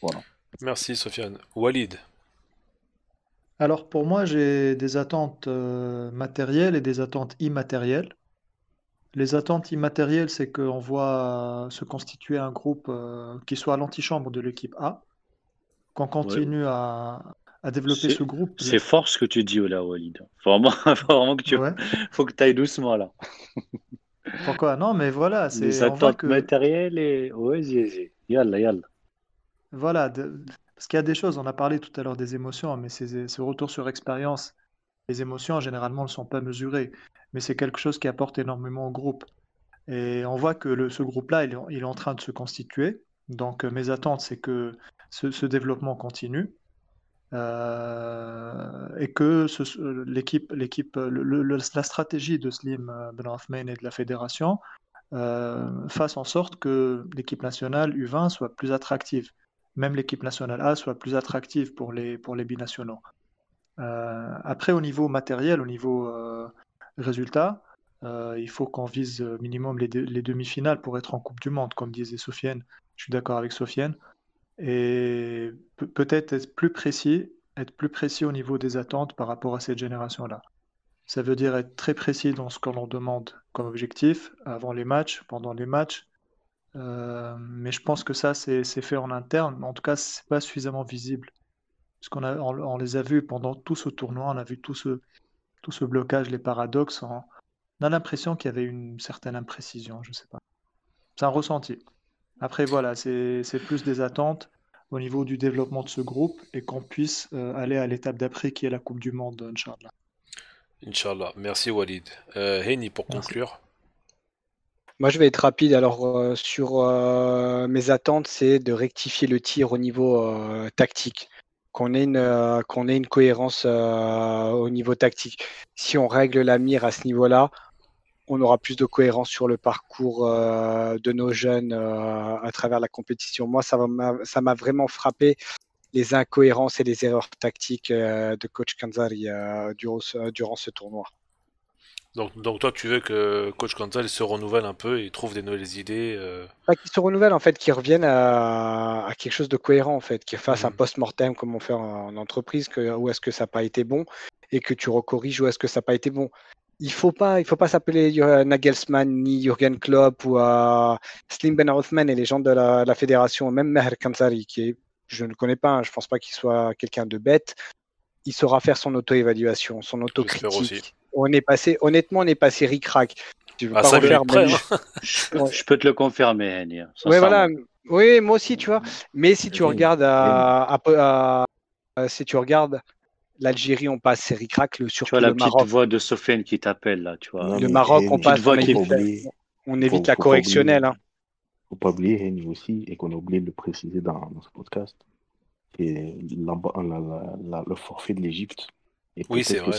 Voilà. Merci, Sofiane. Walid. Alors, pour moi, j'ai des attentes euh, matérielles et des attentes immatérielles. Les attentes immatérielles, c'est qu'on voit se constituer un groupe euh, qui soit à l'antichambre de l'équipe A, qu'on continue à, développer ce groupe. C'est fort ce que tu dis, là, Walid. Faut vraiment, vraiment que tu faut que ailles doucement là. Pourquoi? Non, mais voilà. Les attentes matérielles et. Ouais, yalla, yalla. Voilà, parce qu'il y a des choses, on a parlé tout à l'heure des émotions, mais ce retour sur expérience, les émotions, généralement, ne sont pas mesurées mais c'est quelque chose qui apporte énormément au groupe. Et on voit que ce groupe-là, il, est en train de se constituer. Donc euh, mes attentes, c'est que ce, développement continue euh, et que l'équipe, l'équipe, la stratégie de Slim euh, Ben et de la fédération fasse en sorte que l'équipe nationale U20 soit plus attractive, même l'équipe nationale A soit plus attractive pour les, pour les binationaux. après, au niveau matériel, au niveau Résultat, il faut qu'on vise minimum les, les demi-finales pour être en Coupe du Monde, comme disait Sofiane. Je suis d'accord avec Sofiane. Et peut-être être plus précis, être plus précis au niveau des attentes par rapport à cette génération-là. Ça veut dire être très précis dans ce qu'on leur demande comme objectif avant les matchs, pendant les matchs. Euh, mais je pense que ça, c'est fait en interne. En tout cas, c'est pas suffisamment visible. Parce qu'on on, les a vus pendant tout ce tournoi, on a vu tout ce, tout ce blocage, les paradoxes. On, a l'impression qu'il y avait une certaine imprécision, je sais pas. C'est un ressenti. Après, voilà, c'est plus des attentes au niveau du développement de ce groupe et qu'on puisse euh, aller à l'étape d'après qui est la Coupe du Monde, Inch'Allah. Inch'Allah. Merci Walid. Euh, Heini, pour conclure. Moi, je vais être rapide. Alors, euh, sur euh, mes attentes, c'est de rectifier le tir au niveau tactique, qu'on ait, une, qu'on ait une cohérence au niveau tactique. Si on règle la mire à ce niveau-là, on aura plus de cohérence sur le parcours de nos jeunes à travers la compétition. Moi, ça m'a vraiment frappé les incohérences et les erreurs tactiques euh, de coach Kanzari euh, durant, ce, tournoi. Donc, donc toi, tu veux que coach Kanzari se renouvelle un peu et trouve des nouvelles idées euh... Qu'il se renouvelle, en fait, qu'il revienne à, quelque chose de cohérent, en fait, qu'il fasse un mhm. post-mortem comme on fait en, entreprise, que, où est-ce que ça n'a pas été bon, et que tu recorriges où est-ce que ça n'a pas été bon il faut pas, il faut pas s'appeler Nagelsmann ni Jürgen Klopp ou Slim Ben Rothman et les gens de la, la fédération, même Meher Kanzari, qui est je ne le connais pas, hein, je ne pense pas qu'il soit quelqu'un de bête. Il saura faire son auto-évaluation, son auto-critique. On est passé, honnêtement, on est passé ric-rac. Tu veux ah, pas refaire, hein. je, peux te le confirmer, Oui, voilà. Oui, moi aussi, tu vois. Mais si tu regardes à, si tu regardes l'Algérie, on passe c'est ric-rac, le surtout tu vois, la petite voix de Sofiane qui t'appelle là, tu vois. le Maroc, on passe, on, évite la correctionnelle. Hein faut pas oublier Henry aussi, et qu'on a oublié de le préciser dans, ce podcast, c'est le forfait de l'Égypte. Oui, c'est vrai.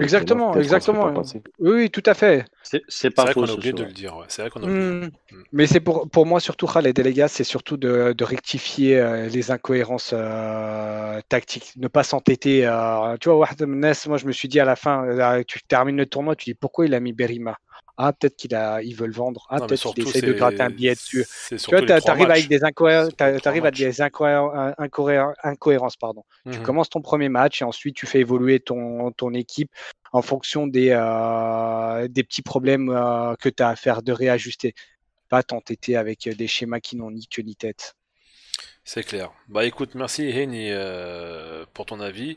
exactement, exactement. oui, tout à fait. C'est pas qu'on a oublié de le dire. C'est vrai qu'on a oublié. Mais c'est pour, pour moi surtout, les délégats, c'est surtout de, de, rectifier euh, les incohérences euh, tactiques, ne pas s'entêter. Euh, tu vois, moi je me suis dit à la fin, tu termines le tournoi, tu dis pourquoi il a mis Berima? Ah, peut-être qu'il a, le vendre. Ah, peut-être qu'il essaie de gratter un billet dessus. Tu vois, tu arrives avec des incohérences, arrives à des incohérences, pardon. Tu mmh commences ton premier match et ensuite tu fais évoluer ton, ton équipe en fonction des, euh, des petits problèmes euh, que tu as à faire de réajuster. Pas t'entêter avec des schémas qui n'ont ni queue ni tête. C'est clair. Bah écoute, merci Henny euh, pour ton avis.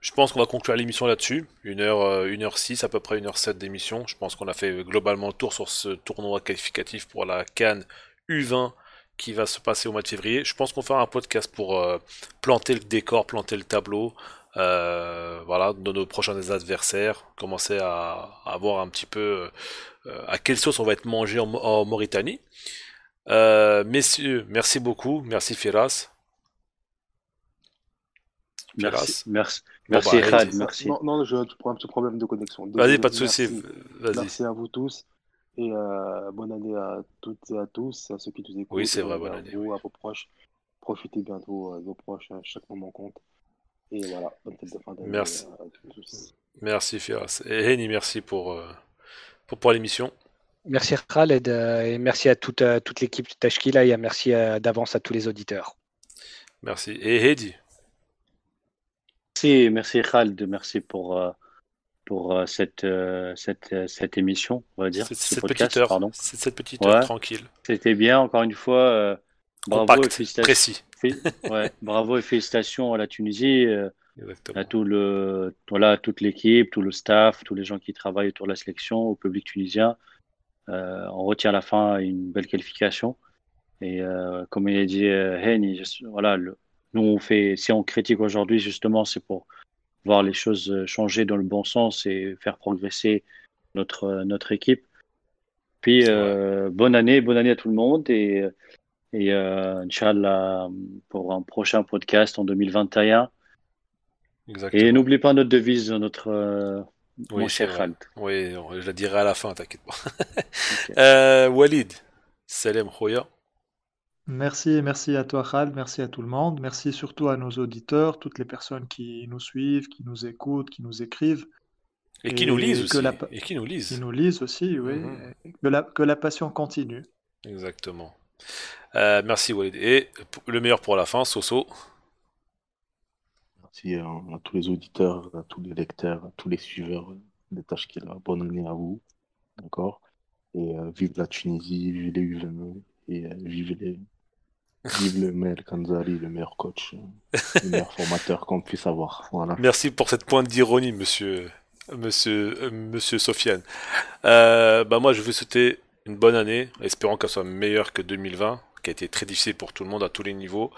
Je pense qu'on va conclure l'émission là-dessus. Une heure, euh, une heure six, à peu près une heure sept d'émission. Je pense qu'on a fait globalement le tour sur ce tournoi qualificatif pour la Cannes U20 qui va se passer au mois de février. Je pense qu'on fera un podcast pour euh, planter le décor, planter le tableau. Euh, voilà, de nos prochains adversaires, commencer à, voir un petit peu à quelle sauce on va être mangé en, Mauritanie. messieurs, merci beaucoup, merci Firas. Merci, merci, Merci, bah, merci. Non, non, je un petit problème de connexion. Vas-y, pas de souci. Merci à vous tous. Et euh, bonne année à toutes et à tous, à ceux qui nous écoutent. Oui, c'est vrai, bonne année. Vous, à vos proches. Profitez bientôt euh, de vos proches, hein, chaque moment compte. Et voilà, bonne fête de fin d'année. Merci. Merci, Firas. Et Henny, merci pour, euh, pour, pour l'émission. Merci Khaled et merci à toute, toute l'équipe de Tashkila et merci d'avance à tous les auditeurs. Merci. Et Hedi Merci, merci Khaled, merci pour, euh, pour euh, cette, euh, cette, cette émission, on va dire. Cette, petite heure, pardon. cette petite heure tranquille. C'était bien, encore une fois. bravo et félicitations. Précis. ouais, bravo et félicitations à la Tunisie, à tout le, voilà, toute l'équipe, tout le staff, tous les gens qui travaillent autour de la sélection, au public tunisien. on retient à la fin une belle qualification. Et comme il a dit Henny, voilà, le, nous, on fait, si on critique aujourd'hui, justement, c'est pour voir les choses euh, changer dans le bon sens et faire progresser notre, euh, notre équipe. Puis, euh, bonne année, bonne année à tout le monde et, et euh, Inch'Allah pour un prochain podcast en 2021. Exactement. Et n'oublie pas notre devise, notre oui, mon cher Oui, je la dirai à la fin, t'inquiète pas. Walid, salam khoya. Merci, merci à toi Khal, merci à tout le monde, merci surtout à nos auditeurs, toutes les personnes qui nous suivent, qui nous écoutent, qui nous écrivent. Et, qui nous lisent aussi. Et qui nous lisent. Qui nous lisent aussi, oui. Mhm. Que, la, que la passion continue. Exactement. Euh, merci Walid. Et le meilleur pour la fin, Soso. Merci à, tous les auditeurs, à tous les lecteurs, à tous les suiveurs des tâches qu'il a. Bonne année à vous. D'accord? Et euh, vive la Tunisie, vive les UVM et euh, vive les. Vive le Kanzari, le meilleur coach, le meilleur formateur qu'on puisse avoir. Voilà. Merci pour cette pointe d'ironie, monsieur, monsieur, monsieur Sofiane. bah moi, je veux souhaiter une bonne année, espérons qu'elle soit meilleure que 2020, qui a été très difficile pour tout le monde à tous les niveaux.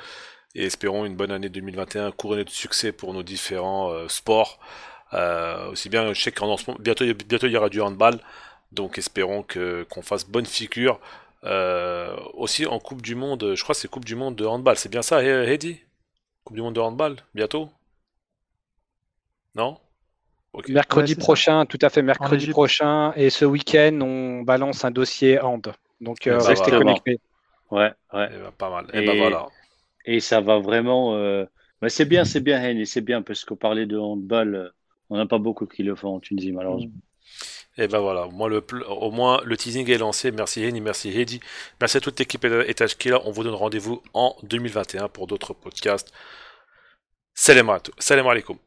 Et espérons une bonne année 2021 couronnée de succès pour nos différents euh, sports. Euh, aussi bien, je sais qu'en bientôt, bientôt il y aura du handball, donc espérons qu'on fasse bonne figure. Euh, aussi en Coupe du Monde, je crois que c'est Coupe du Monde de handball, c'est bien ça, Heidi Coupe du Monde de handball, bientôt? Non? Mercredi prochain, tout à fait, mercredi prochain. Et ce week-end, on balance un dossier hand. Donc, euh, restez connectés. Ouais, ouais. Et eh ben, pas mal. Et, eh ben, voilà. et ça va vraiment. Euh... c'est bien, c'est bien, Henny, c'est bien, parce qu'on parlait de handball, euh, on n'a pas beaucoup qui le font en Tunisie, malheureusement. Et ben voilà, moi, le, au moins le teasing est lancé. Merci Henny, merci Heidi. Merci à toute l'équipe Étage qui là. On vous donne rendez-vous en 2021 pour d'autres podcasts. Salam alaikum.